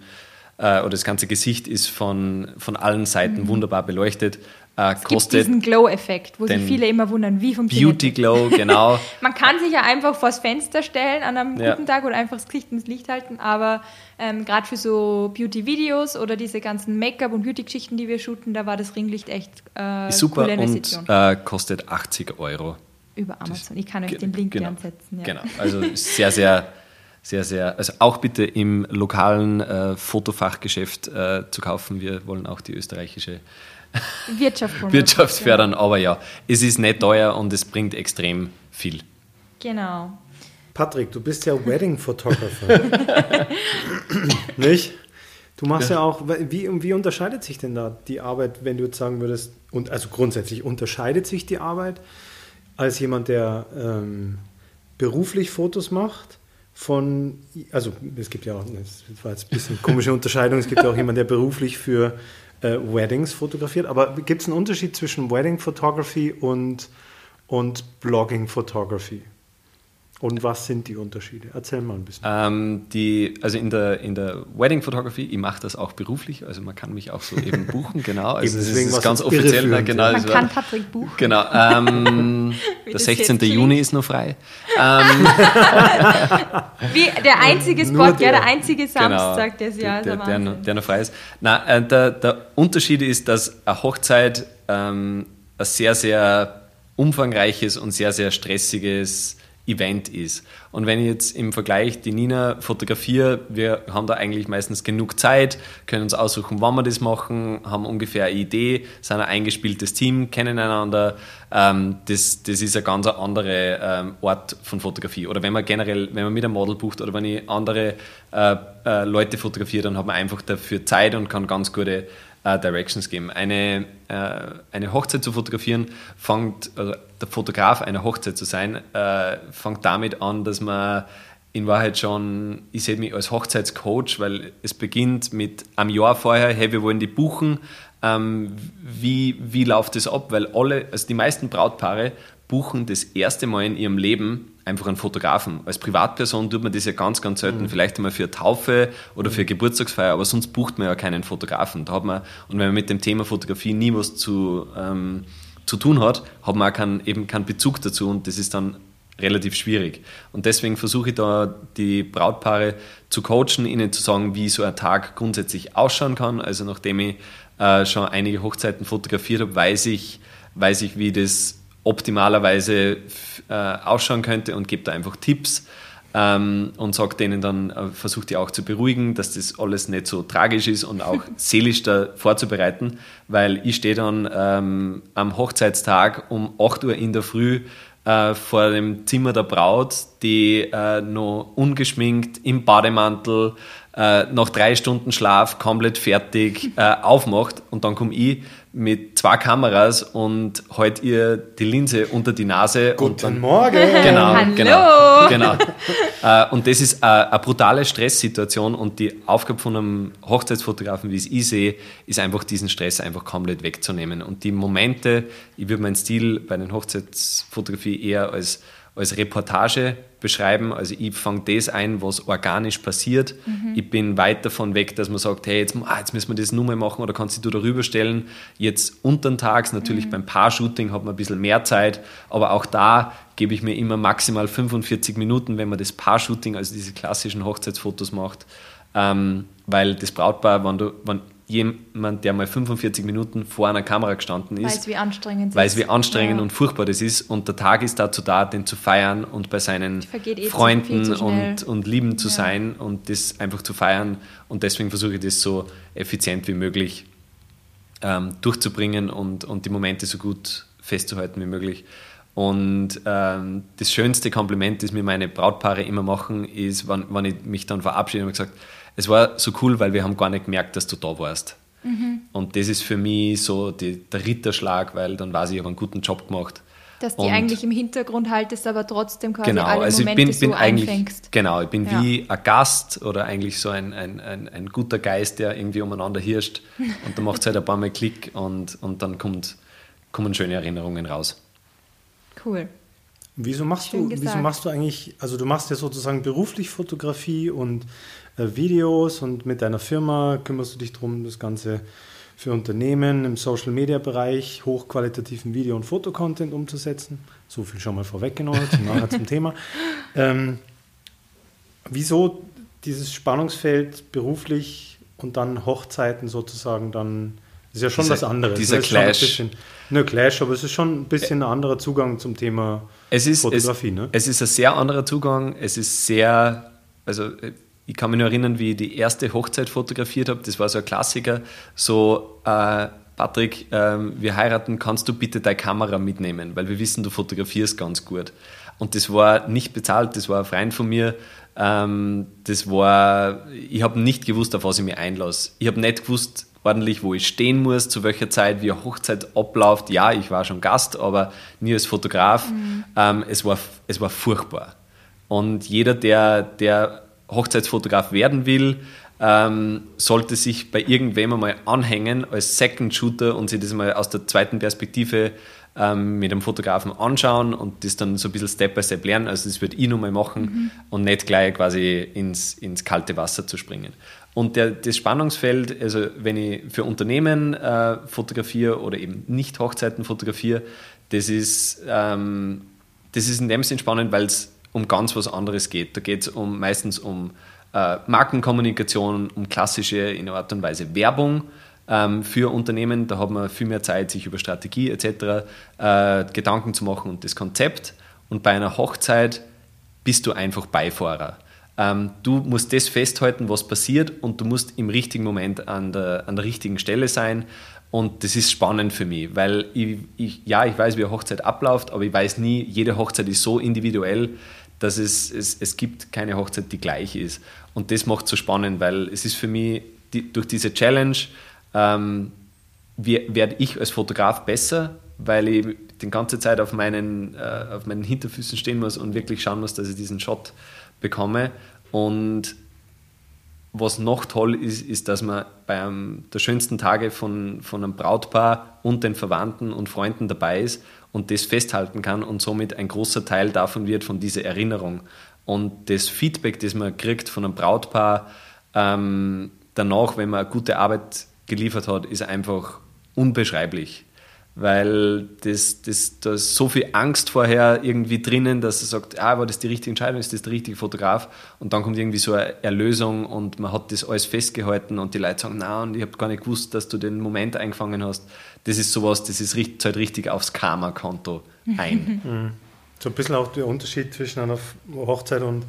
äh, oder das ganze Gesicht ist von, von allen Seiten Mhm. wunderbar beleuchtet. Äh, Es gibt kostet diesen Glow-Effekt, wo sich viele immer wundern, wie funktioniert Beauty Glow, genau. Man kann sich ja einfach vors Fenster stellen an einem Ja. guten Tag oder einfach das Gesicht ins Licht halten, aber ähm, gerade für so Beauty-Videos oder diese ganzen Make-up- und Beauty-Geschichten, die wir shooten, da war das Ringlicht echt äh, Ist super und äh, kostet 80 Euro. Über Amazon. Ich kann euch den Link genau, gern setzen. Ja. Genau, also sehr, sehr, sehr, sehr, also auch bitte im lokalen äh, Fotofachgeschäft äh, zu kaufen. Wir wollen auch die österreichische Wirtschaft, promoten. Wirtschaft fördern, aber ja, es ist nicht teuer und es bringt extrem viel. Genau. Patrick, du bist ja Wedding Photographer. Nicht? Du machst ja. auch, wie, wie unterscheidet sich denn da die Arbeit, wenn du jetzt sagen würdest, und also grundsätzlich unterscheidet sich die Arbeit als jemand, der ähm, beruflich Fotos macht, von, also es gibt ja auch, das war jetzt ein bisschen komische Unterscheidung, es gibt ja auch jemanden, der beruflich für äh, Weddings fotografiert, aber gibt es einen Unterschied zwischen Wedding Photography und, und Blogging Photography? Und was sind die Unterschiede? Erzähl mal ein bisschen. Ähm, die, also in der, in der Wedding Photography, ich mache das auch beruflich, also man kann mich auch so eben buchen, genau. Also das deswegen ist ganz offiziell. irreführend, Genau. Man war- kann Patrick buchen. Genau. Ähm, der das 16. jetzt Juni ist noch frei. Ähm, Wie der einzige Nur Sport, ja, der. der einzige Samstag des der, Jahres. der, der, der, der noch frei ist. Na, äh, der, der Unterschied ist, dass eine Hochzeit ähm, ein sehr, sehr umfangreiches und sehr, sehr stressiges Event ist. Und wenn ich jetzt im Vergleich die Nina fotografiere, wir haben da eigentlich meistens genug Zeit, können uns aussuchen, wann wir das machen, haben ungefähr eine Idee, sind ein eingespieltes Team, kennen einander. Ähm, das, das ist ein ganz anderer ähm, Ort von Fotografie. Oder wenn man generell, wenn man mit einem Model bucht oder wenn ich andere äh, äh, Leute fotografiere, dann hat man einfach dafür Zeit und kann ganz gute äh, Directions geben. Eine, äh, eine Hochzeit zu fotografieren, fängt, also der Fotograf einer Hochzeit zu sein, äh, fängt damit an, dass man in Wahrheit schon, ich sehe mich als Hochzeitscoach, weil es beginnt mit einem Jahr vorher, hey, wir wollen die buchen, ähm, wie, wie läuft das ab? Weil alle, also die meisten Brautpaare buchen das erste Mal in ihrem Leben einfach einen Fotografen. Als Privatperson tut man das ja ganz, ganz selten. Vielleicht einmal für eine Taufe oder für eine Geburtstagsfeier, aber sonst bucht man ja keinen Fotografen. Da hat man, und wenn man mit dem Thema Fotografie nie was zu, ähm, zu tun hat, hat man auch keinen, eben keinen Bezug dazu und das ist dann relativ schwierig. Und deswegen versuche ich da die Brautpaare zu coachen, ihnen zu sagen, wie so ein Tag grundsätzlich ausschauen kann. Also nachdem ich äh, schon einige Hochzeiten fotografiert habe, weiß ich, weiß ich, wie das optimalerweise äh, ausschauen könnte und gebe da einfach Tipps ähm, und sage denen dann, äh, versuche die auch zu beruhigen, dass das alles nicht so tragisch ist und auch seelisch da vorzubereiten, weil ich stehe dann ähm, am Hochzeitstag um 8 Uhr in der Früh äh, vor dem Zimmer der Braut, die äh, noch ungeschminkt im Bademantel äh, nach drei Stunden Schlaf komplett fertig äh, aufmacht und dann komme ich mit zwei Kameras und halt ihr die Linse unter die Nase und dann Guten Morgen! Genau, Hallo. genau, genau. Äh, und das ist äh, eine brutale Stresssituation und die Aufgabe von einem Hochzeitsfotografen, wie es ich sehe, ist einfach diesen Stress einfach komplett wegzunehmen. Und die Momente, ich würde meinen Stil bei den Hochzeitsfotografie eher als, als Reportage beschreiben. Also ich fange das ein, was organisch passiert. Ich bin weit davon weg, dass man sagt, hey, jetzt, ah, jetzt müssen wir das nur mal machen oder kannst du darüber stellen. Jetzt untertags, natürlich beim Paar-Shooting hat man ein bisschen mehr Zeit, aber auch da gebe ich mir immer maximal 45 Minuten, wenn man das Paar-Shooting, also diese klassischen Hochzeitsfotos macht, ähm, weil das Brautpaar, wenn, du, wenn jemand, der mal 45 Minuten vor einer Kamera gestanden ist, Weiß, wie anstrengend weiß, wie anstrengend Ja. und furchtbar das ist. Und der Tag ist dazu da, den zu feiern und bei seinen eh zu- Freunden zu schnell. und, und Lieben zu Ja. sein und das einfach zu feiern. Und deswegen versuche ich das so effizient wie möglich ähm, durchzubringen und, und die Momente so gut festzuhalten wie möglich. Und ähm, das schönste Kompliment, das mir meine Brautpaare immer machen, ist, wenn, wenn ich mich dann verabschiede und gesagt, es war so cool, weil wir haben gar nicht gemerkt, dass du da warst. Mhm. Und das ist für mich so die, der Ritterschlag, weil dann weiß ich, ich habe einen guten Job gemacht. Dass die eigentlich im Hintergrund haltest, aber trotzdem quasi genau, alle also Momente ich bin, bin so eigentlich, einfängst. Genau, ich bin Ja. wie ein Gast oder eigentlich so ein, ein, ein, ein guter Geist, der irgendwie umeinander hirscht und dann macht es halt ein paar Mal Klick und, und dann kommt, kommen schöne Erinnerungen raus. Cool. Wieso machst Schön du, wieso machst du eigentlich, also du machst ja sozusagen beruflich Fotografie und Videos und mit deiner Firma kümmerst du dich darum, das Ganze für Unternehmen im Social Media Bereich hochqualitativen Video- und Fotocontent umzusetzen. So viel schon mal vorweggenommen, zum nachher zum Thema. Ähm, wieso dieses Spannungsfeld beruflich und dann Hochzeiten sozusagen dann, das ist ja schon Dieser- was anderes. dieser ne? Clash. bisschen, ne, Clash, aber es ist schon ein bisschen ein anderer Zugang zum Thema Es ist, Fotografie, es, ne? es ist ein sehr anderer Zugang. Es ist sehr, also äh, ich kann mich nur erinnern, wie ich die erste Hochzeit fotografiert habe. Das war so ein Klassiker. So, äh, Patrick, ähm, wir heiraten, kannst du bitte deine Kamera mitnehmen? Weil wir wissen, du fotografierst ganz gut. Und das war nicht bezahlt, das war ein Freund von mir. Ähm, das war, ich habe nicht gewusst, auf was ich mich einlasse. Ich habe nicht gewusst, ordentlich, wo ich stehen muss, zu welcher Zeit, wie eine Hochzeit abläuft. Ja, ich war schon Gast, aber nie als Fotograf. Ähm, es, war, es war furchtbar. Und jeder, der, der Hochzeitsfotograf werden will, ähm, sollte sich bei irgendwem einmal anhängen als Second Shooter und sich das mal aus der zweiten Perspektive ähm, mit einem Fotografen anschauen und das dann so ein bisschen Step by Step lernen. Also das würde ich nochmal machen und nicht gleich quasi ins, ins kalte Wasser zu springen. Und der, das Spannungsfeld, also wenn ich für Unternehmen äh, fotografiere oder eben nicht Hochzeiten fotografiere, das ist, ähm, das ist in dem Sinn spannend, weil es um ganz was anderes geht. Da geht es um, meistens um äh, Markenkommunikation, um klassische, in Art und Weise Werbung ähm, für Unternehmen. Da hat man viel mehr Zeit, sich über Strategie etc. Äh, Gedanken zu machen und das Konzept. Und bei einer Hochzeit bist du einfach Beifahrer. Ähm, du musst das festhalten, was passiert und du musst im richtigen Moment an der, an der richtigen Stelle sein. Und das ist spannend für mich, weil ich, ich, ja, ich weiß, wie eine Hochzeit abläuft, aber ich weiß nie, jede Hochzeit ist so individuell, dass es, es, es gibt keine Hochzeit, die gleich ist. Und das macht es so spannend, weil es ist für mich die, durch diese Challenge ähm, werde ich als Fotograf besser, weil ich die ganze Zeit auf meinen, äh, auf meinen Hinterfüßen stehen muss und wirklich schauen muss, dass ich diesen Shot bekomme. Und was noch toll ist, ist, dass man bei einem der schönsten Tage von, von einem Brautpaar und den Verwandten und Freunden dabei ist und das festhalten kann und somit ein großer Teil davon wird, von dieser Erinnerung. Und das Feedback, das man kriegt von einem Brautpaar ähm, danach, wenn man eine gute Arbeit geliefert hat, ist einfach unbeschreiblich. Weil das, das, da ist so viel Angst vorher irgendwie drinnen, dass er sagt, ah, war das die richtige Entscheidung, ist das der richtige Fotograf? Und dann kommt irgendwie so eine Erlösung und man hat das alles festgehalten und die Leute sagen, na, und ich habe gar nicht gewusst, dass du den Moment eingefangen hast. Das ist sowas, das ist, richt- zahlt richtig aufs Karma-Konto ein. So ein bisschen auch der Unterschied zwischen einer Hochzeit und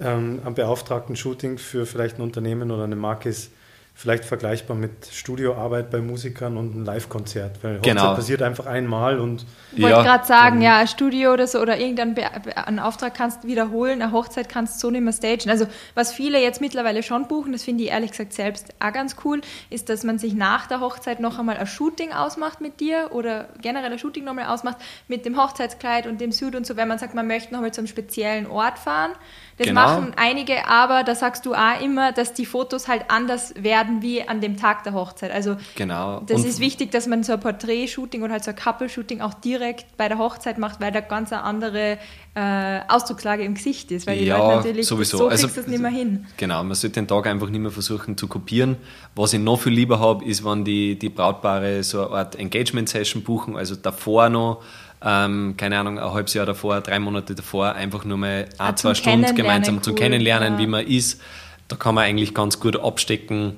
ähm, einem beauftragten Shooting für vielleicht ein Unternehmen oder eine Marke ist vielleicht vergleichbar mit Studioarbeit bei Musikern und einem Live-Konzert. Weil Hochzeit Genau. passiert einfach einmal und Ich wollte Ja, gerade sagen, ja, ein Studio oder so oder irgendeinen einen Auftrag kannst du wiederholen, eine Hochzeit kannst du so nicht mehr stagen. Also was viele jetzt mittlerweile schon buchen, das finde ich ehrlich gesagt selbst auch ganz cool, ist, dass man sich nach der Hochzeit noch einmal ein Shooting ausmacht mit dir oder generell ein Shooting nochmal ausmacht mit dem Hochzeitskleid und dem Suit und so, wenn man sagt, man möchte nochmal zu einem speziellen Ort fahren. Das Genau. machen einige, aber da sagst du auch immer, dass die Fotos halt anders werden wie an dem Tag der Hochzeit. Also Genau. das Und- ist wichtig, dass man so ein Porträt-Shooting oder halt so ein Couple-Shooting auch direkt bei der Hochzeit macht, weil da ganz eine andere äh, Ausdruckslage im Gesicht ist. Weil die Ja, Leute natürlich sowieso. so Also- das nicht mehr hin. Genau, man sollte den Tag einfach nicht mehr versuchen zu kopieren. Was ich noch viel lieber habe, ist, wenn die, die Brautpaare so eine Art Engagement-Session buchen, also davor noch, ähm, keine Ahnung, ein halbes Jahr davor, drei Monate davor, einfach nur mal Ah, ein, zum zwei Stunden gemeinsam zu cool, kennenlernen, ja. wie man ist. Da kann man eigentlich ganz gut abstecken,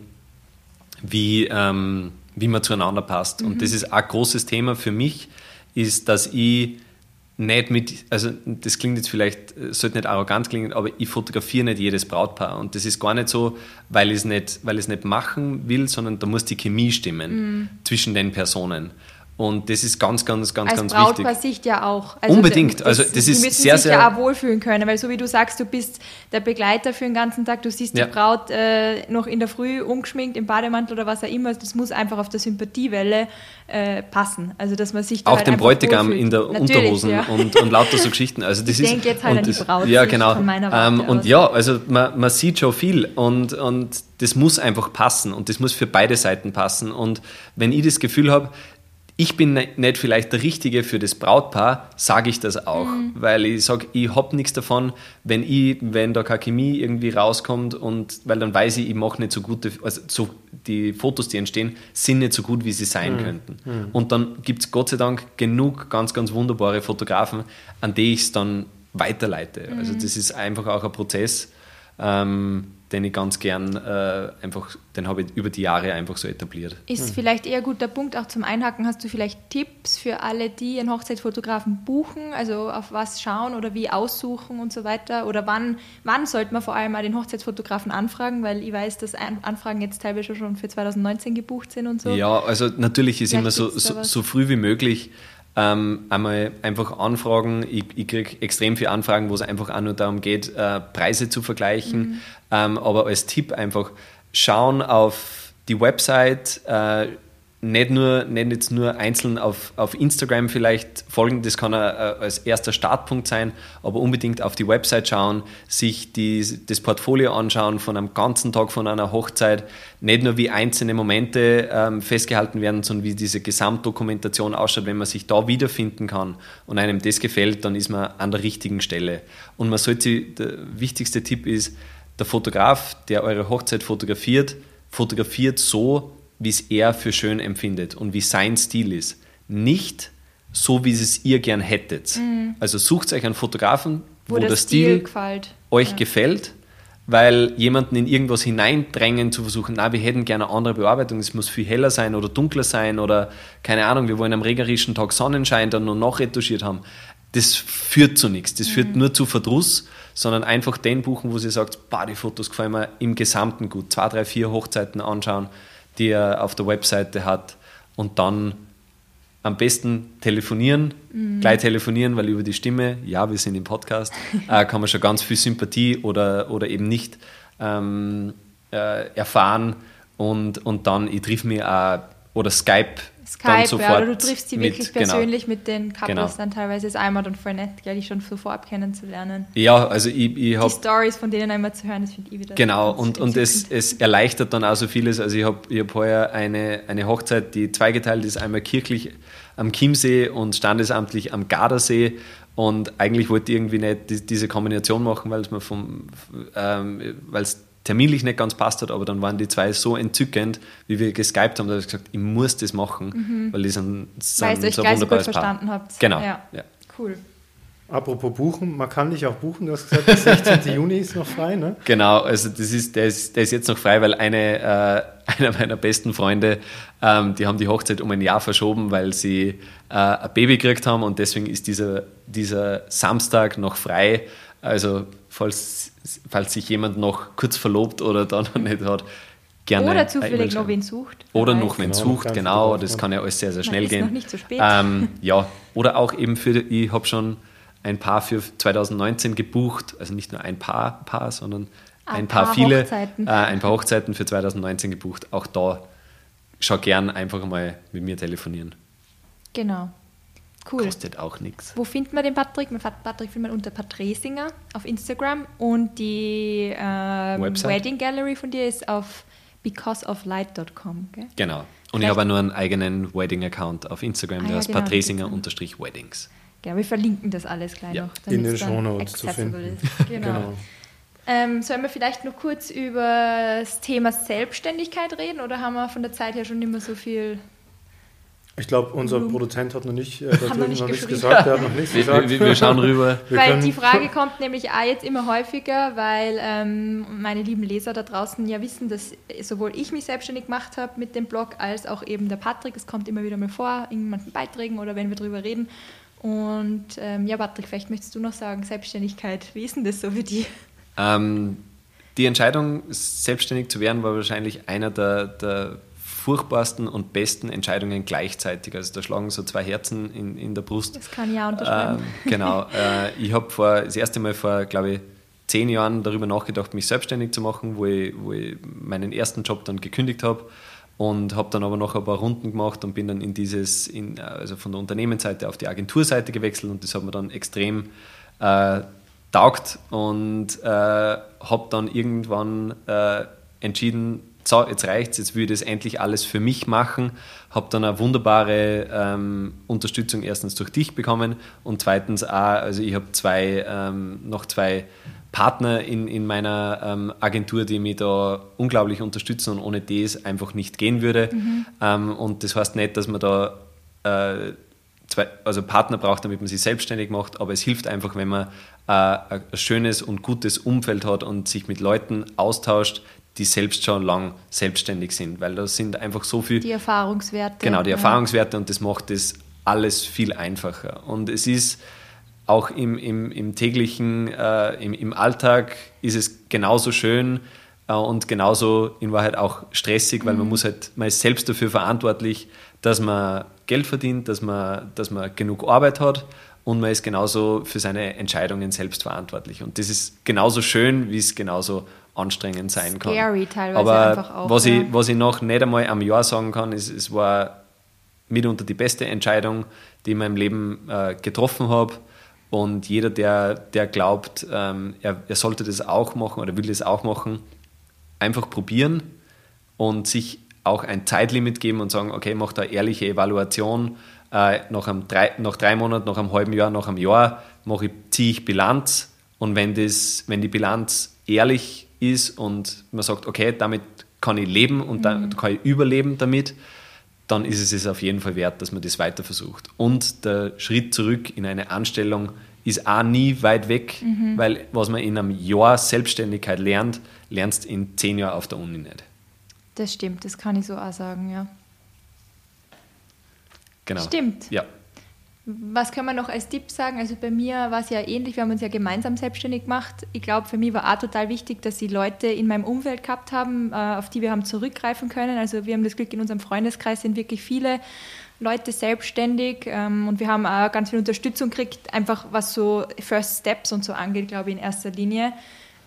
wie, ähm, wie man zueinander passt. Mhm. Und das ist ein großes Thema für mich, ist, dass ich nicht mit, also das klingt jetzt vielleicht, äh, sollte nicht arrogant klingen, aber ich fotografiere nicht jedes Brautpaar. Und das ist gar nicht so, weil ich es nicht, weil ich es nicht machen will, sondern da muss die Chemie stimmen zwischen den Personen. Und das ist ganz, ganz, ganz, Als ganz Brautpaar wichtig. Sicht ja auch. Unbedingt. Also das ist müssen sehr, sich sehr- ja auch wohlfühlen können, weil so wie du sagst, du bist der Begleiter für den ganzen Tag, du siehst Ja. die Braut äh, noch in der Früh ungeschminkt im Bademantel oder was auch immer. Das muss einfach auf der Sympathiewelle äh, passen. Also dass man sich Auch halt den Bräutigam wohlfühlt. in der Natürlich, Unterhosen ja. und, und lauter so Geschichten. Also das Ich ist, denke jetzt halt und an die das, Braut, Ja, genau. von meiner Ähm, und aus. ja, also man, man sieht schon viel und, und das muss einfach passen und das muss für beide Seiten passen. Und wenn ich das Gefühl habe, ich bin ne- nicht vielleicht der Richtige für das Brautpaar, sage ich das auch, Mhm. weil ich sage, ich habe nichts davon, wenn ich, wenn da keine Chemie irgendwie rauskommt und weil dann weiß ich, ich mache nicht so gute, also so die Fotos, die entstehen, sind nicht so gut, wie sie sein könnten. Und dann gibt es Gott sei Dank genug ganz, ganz wunderbare Fotografen, an die ich es dann weiterleite. Also das ist einfach auch ein Prozess, ähm, den ich ganz gern äh, einfach, den habe ich über die Jahre einfach so etabliert. Ist vielleicht eher ein guter Punkt auch zum Einhaken. Hast du vielleicht Tipps für alle, die einen Hochzeitsfotografen buchen? Also auf was schauen oder wie aussuchen und so weiter? Oder wann, wann sollte man vor allem mal den Hochzeitsfotografen anfragen? Weil ich weiß, dass An- Anfragen jetzt teilweise schon für 2019 gebucht sind und so. Ja, also natürlich ist Vielleicht immer so, so, so früh wie möglich ähm, einmal einfach anfragen. Ich, ich kriege extrem viele Anfragen, wo es einfach auch nur darum geht, äh, Preise zu vergleichen. Mhm. Ähm, aber als Tipp einfach schauen auf die Website, äh, nicht, nur, nicht jetzt nur einzeln auf, auf Instagram vielleicht folgen, das kann äh, als erster Startpunkt sein, aber unbedingt auf die Website schauen, sich die, das Portfolio anschauen von einem ganzen Tag von einer Hochzeit, nicht nur wie einzelne Momente ähm, festgehalten werden, sondern wie diese Gesamtdokumentation ausschaut, wenn man sich da wiederfinden kann und einem das gefällt, dann ist man an der richtigen Stelle. Und man sollte, der wichtigste Tipp ist, der Fotograf, der eure Hochzeit fotografiert, fotografiert so, wie es er für schön empfindet und wie sein Stil ist. Nicht so, wie es ihr gern hättet. Also sucht euch einen Fotografen, wo, Mhm. Wo der der Stil, Stil euch Ja. gefällt, weil jemanden in irgendwas hineindrängen zu versuchen, na, wir hätten gerne eine andere Bearbeitung, es muss viel heller sein oder dunkler sein oder keine Ahnung, wir wollen am regnerischen Tag Sonnenschein dann nur noch retuschiert haben. Das führt zu nichts, das führt nur zu Verdruss, sondern einfach den buchen, wo sie sagt, bah, die Fotos gefallen mir im Gesamten gut. Zwei, drei, vier Hochzeiten anschauen, die er auf der Webseite hat und dann am besten telefonieren, gleich telefonieren, weil über die Stimme, ja, wir sind im Podcast, äh, kann man schon ganz viel Sympathie oder, oder eben nicht ähm, äh, erfahren und, und dann, ich triff mich auch, oder Skype, Skype, ja, oder du triffst sie mit, wirklich genau. persönlich mit den Couples Genau. dann teilweise ist einmal dann voll nett, gell, die schon so vorab kennenzulernen. Ja, also ich, ich Die habe Stories von denen einmal zu hören, das finde ich wieder Genau, und, und es, es erleichtert dann auch so vieles. Also ich habe ich hab heuer eine, eine Hochzeit, die zweigeteilt ist, einmal kirchlich am Chiemsee und standesamtlich am Gardasee. Und eigentlich wollte ich irgendwie nicht die, diese Kombination machen, weil es mir vom, ähm, weil es terminlich nicht ganz passt hat, aber dann waren die zwei so entzückend, wie wir geskypt haben, dass ich gesagt ich muss das machen, weil die sind, sind Weil ihr euch so ein gleich so gut wunderbares Paar. verstanden habt. Genau. Ja. Ja. Cool. Apropos buchen, man kann dich auch buchen. Du hast gesagt, der 16. Juni ist noch frei, ne? Genau, also das ist, der, ist, der ist jetzt noch frei, weil eine, äh, einer meiner besten Freunde, ähm, die haben die Hochzeit um ein Jahr verschoben, weil sie äh, ein Baby gekriegt haben und deswegen ist dieser, dieser Samstag noch frei. Also falls, falls sich jemand noch kurz verlobt oder da noch nicht hat, gerne. Oder zufällig noch wen sucht. Oder noch wen Genau, sucht, genau, Fotograf das kann ja alles sehr, sehr schnell ist gehen. noch nicht zu spät. Ähm, ja, oder auch eben für, ich habe schon ein Paar für 2019 gebucht, also nicht nur ein Paar, Paar sondern Ein ein paar, paar viele, Hochzeiten. Äh, ein paar Hochzeiten für 2019 gebucht. Auch da schau gern einfach mal mit mir telefonieren. Genau. Cool. Kostet auch nichts. Wo findet man den Patrick? Man findet Patrick findet man unter Patresinger auf Instagram und die ähm? Wedding Gallery von dir ist auf becauseoflight.com. Genau. Und Vielleicht- ich habe auch nur einen eigenen Wedding-Account auf Instagram, Ah, der ja, heißt genau, patresinger-weddings. Genau, wir verlinken das alles gleich Ja. noch. In den Shownotes zu finden. Ist. Genau. Ähm, sollen wir vielleicht noch kurz über das Thema Selbstständigkeit reden oder haben wir von der Zeit her schon immer so viel? Ich glaube, unser Mhm. Produzent hat noch nicht, äh, da Haben noch drüben nicht noch nichts geschrieben. gesagt. Er hat noch nichts Wir, gesagt. wir, wir schauen rüber. Wir weil können- die Frage kommt nämlich auch jetzt immer häufiger, weil ähm, meine lieben Leser da draußen ja wissen, dass sowohl ich mich selbstständig gemacht habe mit dem Blog, als auch eben der Patrick. Es kommt immer wieder mal vor, in manchen Beiträgen oder wenn wir drüber reden. Und ähm, ja, Patrick, vielleicht möchtest du noch sagen, Selbstständigkeit, wie ist denn das so für dich? Ähm, die Entscheidung, selbstständig zu werden, war wahrscheinlich einer der, der furchtbarsten und besten Entscheidungen gleichzeitig. Also da schlagen so zwei Herzen in, in der Brust. Das kann ich auch unterschreiben. Ähm, genau. Äh, ich habe vor das erste Mal vor, glaube ich, zehn Jahren darüber nachgedacht, mich selbstständig zu machen, wo ich, wo ich meinen ersten Job dann gekündigt habe und habe dann aber noch ein paar Runden gemacht und bin dann in dieses, in, also von der Unternehmensseite auf die Agenturseite gewechselt und das hat mir dann extrem äh, taugt und äh, habe dann irgendwann äh, entschieden, so, jetzt reicht's, jetzt will ich das endlich alles für mich machen. Habe dann eine wunderbare ähm, Unterstützung erstens durch dich bekommen und zweitens auch, also ich habe zwei, ähm, noch zwei Partner in, in meiner ähm, Agentur, die mich da unglaublich unterstützen und ohne das einfach nicht gehen würde. Mhm. Ähm, und das heißt nicht, dass man da äh, zwei, also Partner braucht, damit man sich selbstständig macht, aber es hilft einfach, wenn man äh, ein schönes und gutes Umfeld hat und sich mit Leuten austauscht, die selbst schon lang selbstständig sind, weil da sind einfach so viel... Die Erfahrungswerte. Genau, die Erfahrungswerte und das macht das alles viel einfacher. Und es ist auch im, im, im täglichen, äh, im, im Alltag ist es genauso schön äh, und genauso in Wahrheit auch stressig, weil mhm. man muss halt, man ist selbst dafür verantwortlich, dass man Geld verdient, dass man, dass man genug Arbeit hat und man ist genauso für seine Entscheidungen selbst verantwortlich. Und das ist genauso schön, wie es genauso anstrengend sein kann. Scary teilweise Aber einfach auch. Was, ja. ich, was ich noch nicht einmal am Jahr sagen kann, ist, es war mitunter die beste Entscheidung, die ich in meinem Leben äh, getroffen habe. Und jeder, der, der glaubt, ähm, er, er sollte das auch machen oder will das auch machen, einfach probieren und sich auch ein Zeitlimit geben und sagen, okay, mach da ehrliche Evaluation. Äh, nach, einem drei, nach drei Monaten, nach einem halben Jahr, nach einem Jahr mache ich, ziehe ich Bilanz. Und wenn, das, wenn die Bilanz ehrlich ist und man sagt, okay, damit kann ich leben und dann mhm. kann ich überleben damit, dann ist es es auf jeden Fall wert, dass man das weiter versucht. Und der Schritt zurück in eine Anstellung ist auch nie weit weg, mhm. weil was man in einem Jahr Selbstständigkeit lernt, lernst du in zehn Jahren auf der Uni nicht. Das stimmt, das kann ich so auch sagen, ja. Genau. Stimmt. Ja. Was kann man noch als Tipp sagen? Also bei mir war es ja ähnlich, wir haben uns ja gemeinsam selbstständig gemacht. Ich glaube, für mich war auch total wichtig, dass sie Leute in meinem Umfeld gehabt haben, äh, auf die wir haben zurückgreifen können. Also wir haben das Glück, in unserem Freundeskreis sind wirklich viele Leute selbstständig ähm, und wir haben auch ganz viel Unterstützung gekriegt, einfach was so First Steps und so angeht, glaube ich, in erster Linie.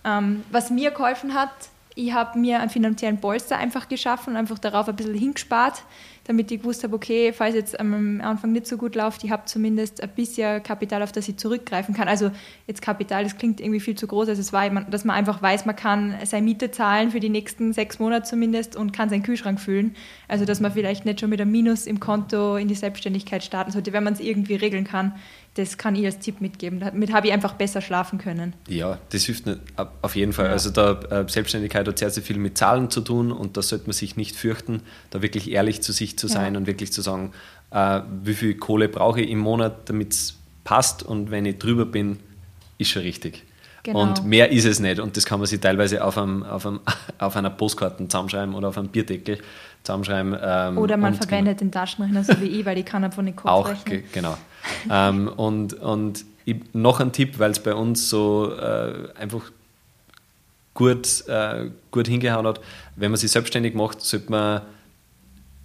Ähm, was mir geholfen hat, ich habe mir einen finanziellen Polster einfach geschaffen und einfach darauf ein bisschen hingespart damit ich gewusst habe, okay, falls jetzt am Anfang nicht so gut läuft, ich habe zumindest ein bisschen Kapital, auf das ich zurückgreifen kann. Also jetzt Kapital, das klingt irgendwie viel zu groß, als es war, dass man einfach weiß, man kann seine Miete zahlen für die nächsten sechs Monate zumindest und kann seinen Kühlschrank füllen. Also dass man vielleicht nicht schon mit einem Minus im Konto in die Selbstständigkeit starten sollte, wenn man es irgendwie regeln kann das kann ich als Tipp mitgeben. Damit habe ich einfach besser schlafen können. Ja, das hilft nicht, auf jeden Fall. Ja. Also da äh, Selbstständigkeit hat sehr, sehr viel mit Zahlen zu tun und da sollte man sich nicht fürchten, da wirklich ehrlich zu sich zu sein ja. und wirklich zu sagen, äh, wie viel Kohle brauche ich im Monat, damit es passt und wenn ich drüber bin, ist schon richtig. Genau. Und mehr ist es nicht. Und das kann man sich teilweise auf, einem, auf, einem, auf einer Postkarte zusammenschreiben oder auf einem Bierdeckel zusammenschreiben. Ähm, oder man verwendet genau. den Taschenrechner so wie ich, weil ich kann einfach nicht kurz Auch, rechnen. genau. ähm, und und ich, noch ein Tipp, weil es bei uns so äh, einfach gut, äh, gut hingehauen hat. Wenn man sich selbstständig macht, sollte man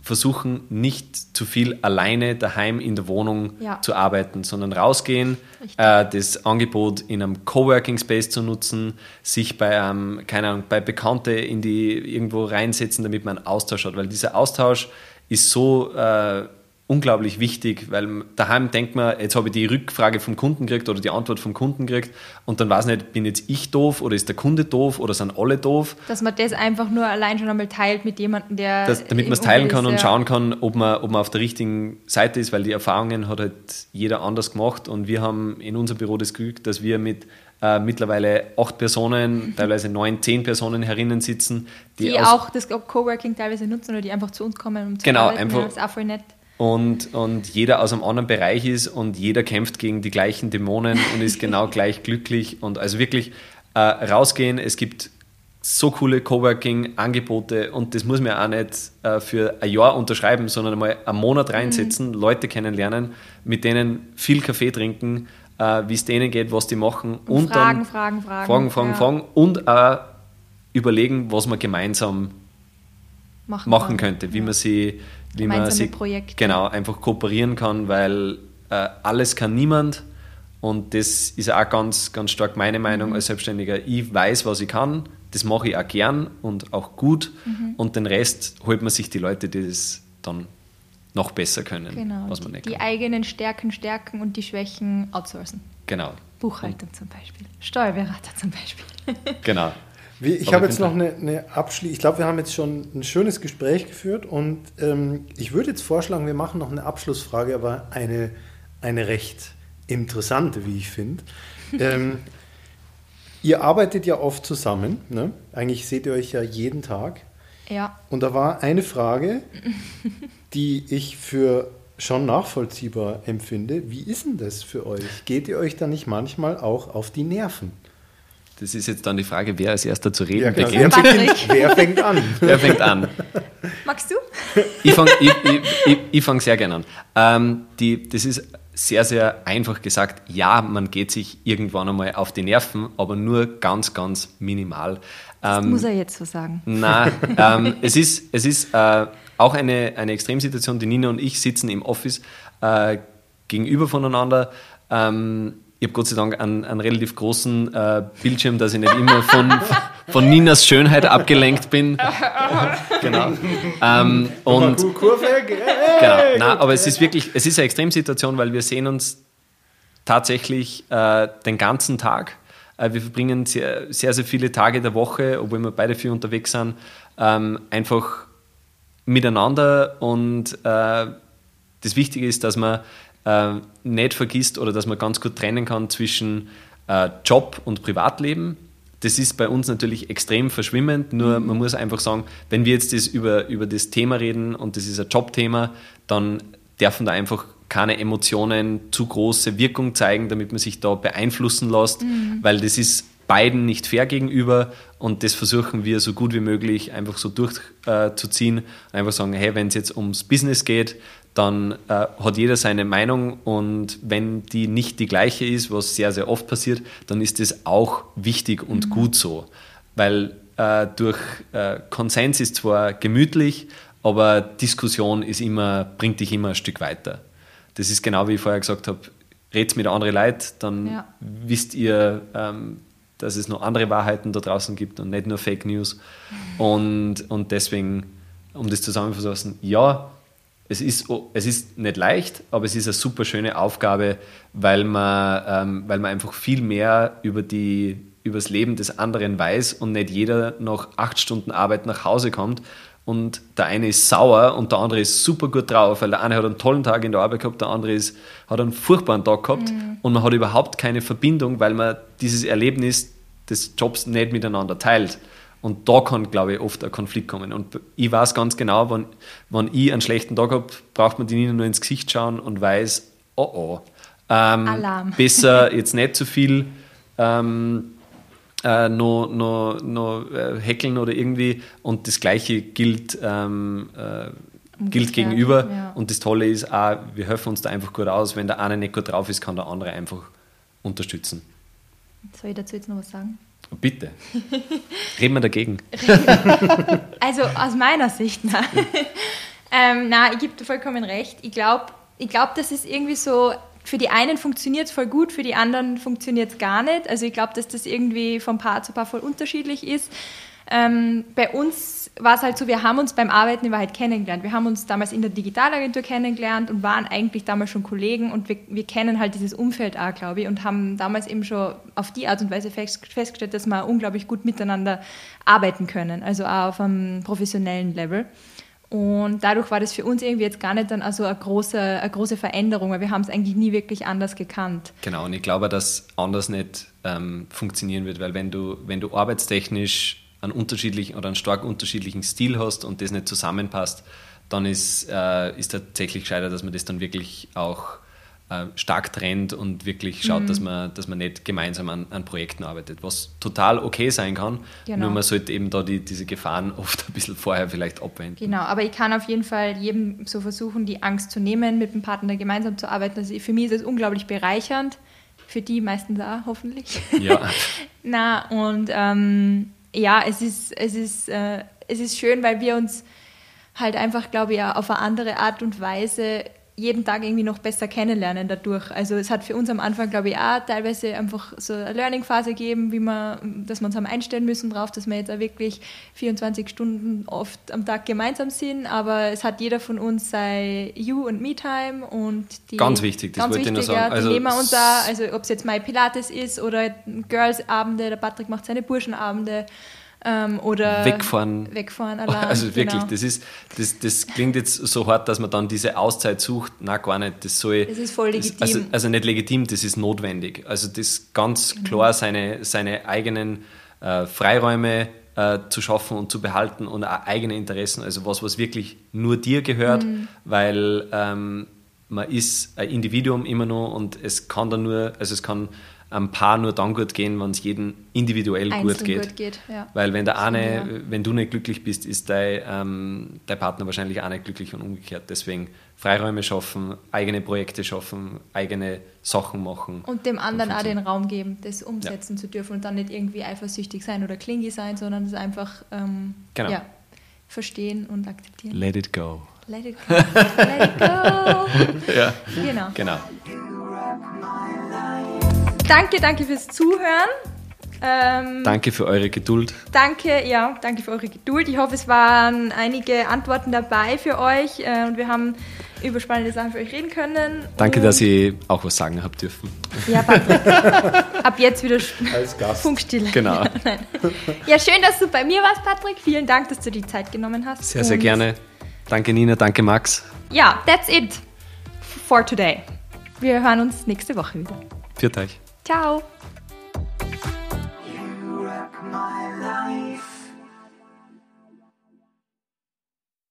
versuchen, nicht zu viel alleine daheim in der Wohnung ja. zu arbeiten, sondern rausgehen, äh, das Angebot in einem Coworking Space zu nutzen, sich bei, ähm, keine Ahnung, bei Bekannte in die irgendwo reinsetzen, damit man einen Austausch hat, weil dieser Austausch ist so äh, unglaublich wichtig, weil daheim denkt man, jetzt habe ich die Rückfrage vom Kunden gekriegt oder die Antwort vom Kunden gekriegt und dann weiß nicht, bin jetzt ich doof oder ist der Kunde doof oder sind alle doof. Dass man das einfach nur allein schon einmal teilt mit jemandem, der. Das, damit man es teilen kann ist, und ja. schauen kann, ob man, ob man auf der richtigen Seite ist, weil die Erfahrungen hat halt jeder anders gemacht und wir haben in unserem Büro das Glück, dass wir mit äh, mittlerweile acht Personen, teilweise neun, zehn Personen herinnen sitzen. Die, die auch das Coworking teilweise nutzen oder die einfach zu uns kommen, um zu genau, arbeiten. Einfach, das ist auch voll nett und, und jeder aus einem anderen Bereich ist und jeder kämpft gegen die gleichen Dämonen und ist genau gleich glücklich. Und also wirklich äh, rausgehen, es gibt so coole Coworking-Angebote und das muss man auch nicht äh, für ein Jahr unterschreiben, sondern einmal einen Monat reinsetzen, mhm. Leute kennenlernen, mit denen viel Kaffee trinken, äh, wie es denen geht, was die machen und, und fragen, dann fragen, fragen, fragen, fragen, ja. fragen und auch überlegen, was man gemeinsam machen, machen könnte, wie ja. man sie, wie man sie Projekte. genau einfach kooperieren kann, weil äh, alles kann niemand und das ist auch ganz, ganz stark meine Meinung mhm. als Selbstständiger. Ich weiß, was ich kann, das mache ich auch gern und auch gut mhm. und den Rest holt man sich die Leute, die das dann noch besser können, genau. was man nicht Die kann. eigenen Stärken stärken und die Schwächen outsourcen. Genau. Buchhaltung zum Beispiel, Steuerberater zum Beispiel. genau. Wie, ich habe jetzt noch eine, eine Abschließung. Ich glaube, wir haben jetzt schon ein schönes Gespräch geführt und ähm, ich würde jetzt vorschlagen, wir machen noch eine Abschlussfrage, aber eine, eine recht interessante, wie ich finde. ähm, ihr arbeitet ja oft zusammen. Ne? Eigentlich seht ihr euch ja jeden Tag. Ja. Und da war eine Frage, die ich für schon nachvollziehbar empfinde. Wie ist denn das für euch? Geht ihr euch da nicht manchmal auch auf die Nerven? Das ist jetzt dann die Frage, wer als erster zu reden ja, beginnt. Wer, wer, fängt an? Wer fängt an? Magst du? Ich fange ich, ich, ich fang sehr gerne an. Ähm, die, das ist sehr, sehr einfach gesagt. Ja, man geht sich irgendwann einmal auf die Nerven, aber nur ganz, ganz minimal. Das ähm, muss er jetzt so sagen. Nein, ähm, es ist, es ist äh, auch eine, eine Extremsituation. Die Nina und ich sitzen im Office äh, gegenüber voneinander. Ähm, ich habe Gott sei Dank einen, einen relativ großen äh, Bildschirm, dass ich nicht immer von, von Ninas Schönheit abgelenkt bin. genau. Ähm, und, Kurve, genau. Nein, aber es ist wirklich, es ist eine Extremsituation, weil wir sehen uns tatsächlich äh, den ganzen Tag. Äh, wir verbringen sehr, sehr, sehr viele Tage der Woche, obwohl wir beide viel unterwegs sind, ähm, einfach miteinander und äh, das Wichtige ist, dass man äh, nicht vergisst oder dass man ganz gut trennen kann zwischen äh, Job und Privatleben. Das ist bei uns natürlich extrem verschwimmend, nur mhm. man muss einfach sagen, wenn wir jetzt das über, über das Thema reden und das ist ein Jobthema, dann dürfen da einfach keine Emotionen zu große Wirkung zeigen, damit man sich da beeinflussen lässt, mhm. weil das ist beiden nicht fair gegenüber und das versuchen wir so gut wie möglich einfach so durchzuziehen. Äh, einfach sagen, hey, wenn es jetzt ums Business geht, dann äh, hat jeder seine Meinung und wenn die nicht die gleiche ist, was sehr, sehr oft passiert, dann ist das auch wichtig und mhm. gut so. Weil äh, durch äh, Konsens ist zwar gemütlich, aber Diskussion ist immer, bringt dich immer ein Stück weiter. Das ist genau wie ich vorher gesagt habe, redet mit anderen Leuten, dann ja. wisst ihr, ähm, dass es noch andere Wahrheiten da draußen gibt und nicht nur Fake News. Mhm. Und, und deswegen, um das zusammenzufassen, ja, es ist, es ist nicht leicht, aber es ist eine super schöne Aufgabe, weil man, ähm, weil man einfach viel mehr über, die, über das Leben des anderen weiß und nicht jeder nach acht Stunden Arbeit nach Hause kommt und der eine ist sauer und der andere ist super gut drauf, weil der eine hat einen tollen Tag in der Arbeit gehabt, der andere ist, hat einen furchtbaren Tag gehabt mhm. und man hat überhaupt keine Verbindung, weil man dieses Erlebnis des Jobs nicht miteinander teilt. Und da kann, glaube ich, oft ein Konflikt kommen. Und ich weiß ganz genau, wenn, wenn ich einen schlechten Tag habe, braucht man die Nina nur ins Gesicht schauen und weiß, oh oh, ähm, Alarm. besser jetzt nicht zu viel ähm, äh, noch, noch, noch äh, heckeln oder irgendwie. Und das Gleiche gilt, ähm, äh, gilt gegenüber. Ja. Und das Tolle ist auch, wir helfen uns da einfach gut aus. Wenn der eine nicht gut drauf ist, kann der andere einfach unterstützen. Soll ich dazu jetzt noch was sagen? Bitte. Reden wir dagegen. also aus meiner Sicht, na. ähm, na, ich gebe dir vollkommen recht. Ich glaube, ich glaub, das ist irgendwie so, für die einen funktioniert es voll gut, für die anderen funktioniert es gar nicht. Also ich glaube, dass das irgendwie von Paar zu Paar voll unterschiedlich ist. Ähm, bei uns war es halt so, wir haben uns beim Arbeiten in Wahrheit kennengelernt. Wir haben uns damals in der Digitalagentur kennengelernt und waren eigentlich damals schon Kollegen und wir, wir kennen halt dieses Umfeld auch, glaube ich, und haben damals eben schon auf die Art und Weise fest, festgestellt, dass wir unglaublich gut miteinander arbeiten können, also auch auf einem professionellen Level. Und dadurch war das für uns irgendwie jetzt gar nicht dann also eine große, eine große Veränderung, weil wir haben es eigentlich nie wirklich anders gekannt. Genau, und ich glaube, dass anders nicht ähm, funktionieren wird, weil wenn du, wenn du arbeitstechnisch einen unterschiedlichen oder einen stark unterschiedlichen Stil hast und das nicht zusammenpasst, dann ist, äh, ist tatsächlich gescheiter, dass man das dann wirklich auch äh, stark trennt und wirklich schaut, mhm. dass, man, dass man nicht gemeinsam an, an, Projekten arbeitet, was total okay sein kann. Genau. Nur man sollte eben da die, diese Gefahren oft ein bisschen vorher vielleicht abwenden. Genau, aber ich kann auf jeden Fall jedem so versuchen, die Angst zu nehmen, mit dem Partner gemeinsam zu arbeiten. Also für mich ist es unglaublich bereichernd. Für die meistens auch, hoffentlich. Ja. Na, und ähm, ja, es ist, es, ist, äh, es ist schön, weil wir uns halt einfach, glaube ich, auf eine andere Art und Weise jeden Tag irgendwie noch besser kennenlernen dadurch. Also es hat für uns am Anfang, glaube ich, auch teilweise einfach so eine Learning-Phase gegeben, wie man, dass wir uns haben einstellen müssen drauf, dass wir jetzt auch wirklich 24 Stunden oft am Tag gemeinsam sind. Aber es hat jeder von uns sein You- und Me-Time und die... Ganz wichtig, das ganz wollte wichtig, ich nur sagen. Also nehmen wir uns auch, also ob es jetzt My Pilates ist oder Girls-Abende, der Patrick macht seine Burschenabende. Ähm, oder Wegfahren. Wegfahren allein. Also wirklich, genau. das ist, das, das klingt jetzt so hart, dass man dann diese Auszeit sucht. Na gar nicht. Das soll. Das ist voll legitim. also, also nicht legitim, das ist notwendig. Also das ganz Genau. klar seine, seine eigenen äh, Freiräume äh, zu schaffen und zu behalten und auch eigene Interessen. Also was, was wirklich nur dir gehört, Mhm. weil ähm, man ist ein Individuum immer noch und es kann dann nur, also es kann einem Paar nur dann gut gehen, wenn es jedem individuell gut Einzeln geht. gut geht, ja. Weil wenn der eine, Ja. wenn du nicht glücklich bist, ist dein, ähm, dein Partner wahrscheinlich auch nicht glücklich und umgekehrt. Deswegen Freiräume schaffen, eigene Projekte schaffen, eigene Sachen machen. Und dem anderen auch funktioniert. den Raum geben, das umsetzen zu dürfen und dann nicht irgendwie eifersüchtig sein oder klingy sein, sondern es einfach ähm, Genau. ja, verstehen und akzeptieren. Let it go. Let it go. Let it go. Ja, Genau. genau. Danke, danke fürs Zuhören. Ähm, Danke für eure Geduld. Danke, ja, danke für eure Geduld. Ich hoffe, es waren einige Antworten dabei für euch äh, und wir haben über spannende Sachen für euch reden können. Danke, und, dass ich auch was sagen habe dürfen. Ja, Patrick. Ab jetzt wieder Als Gast. Funkstille. Genau. Nein. Ja, schön, dass du bei mir warst, Patrick. Vielen Dank, dass du die Zeit genommen hast. Sehr, sehr gerne. Danke Nina, danke Max. Ja, that's it for today. Wir hören uns nächste Woche wieder. Viert euch. Ciao.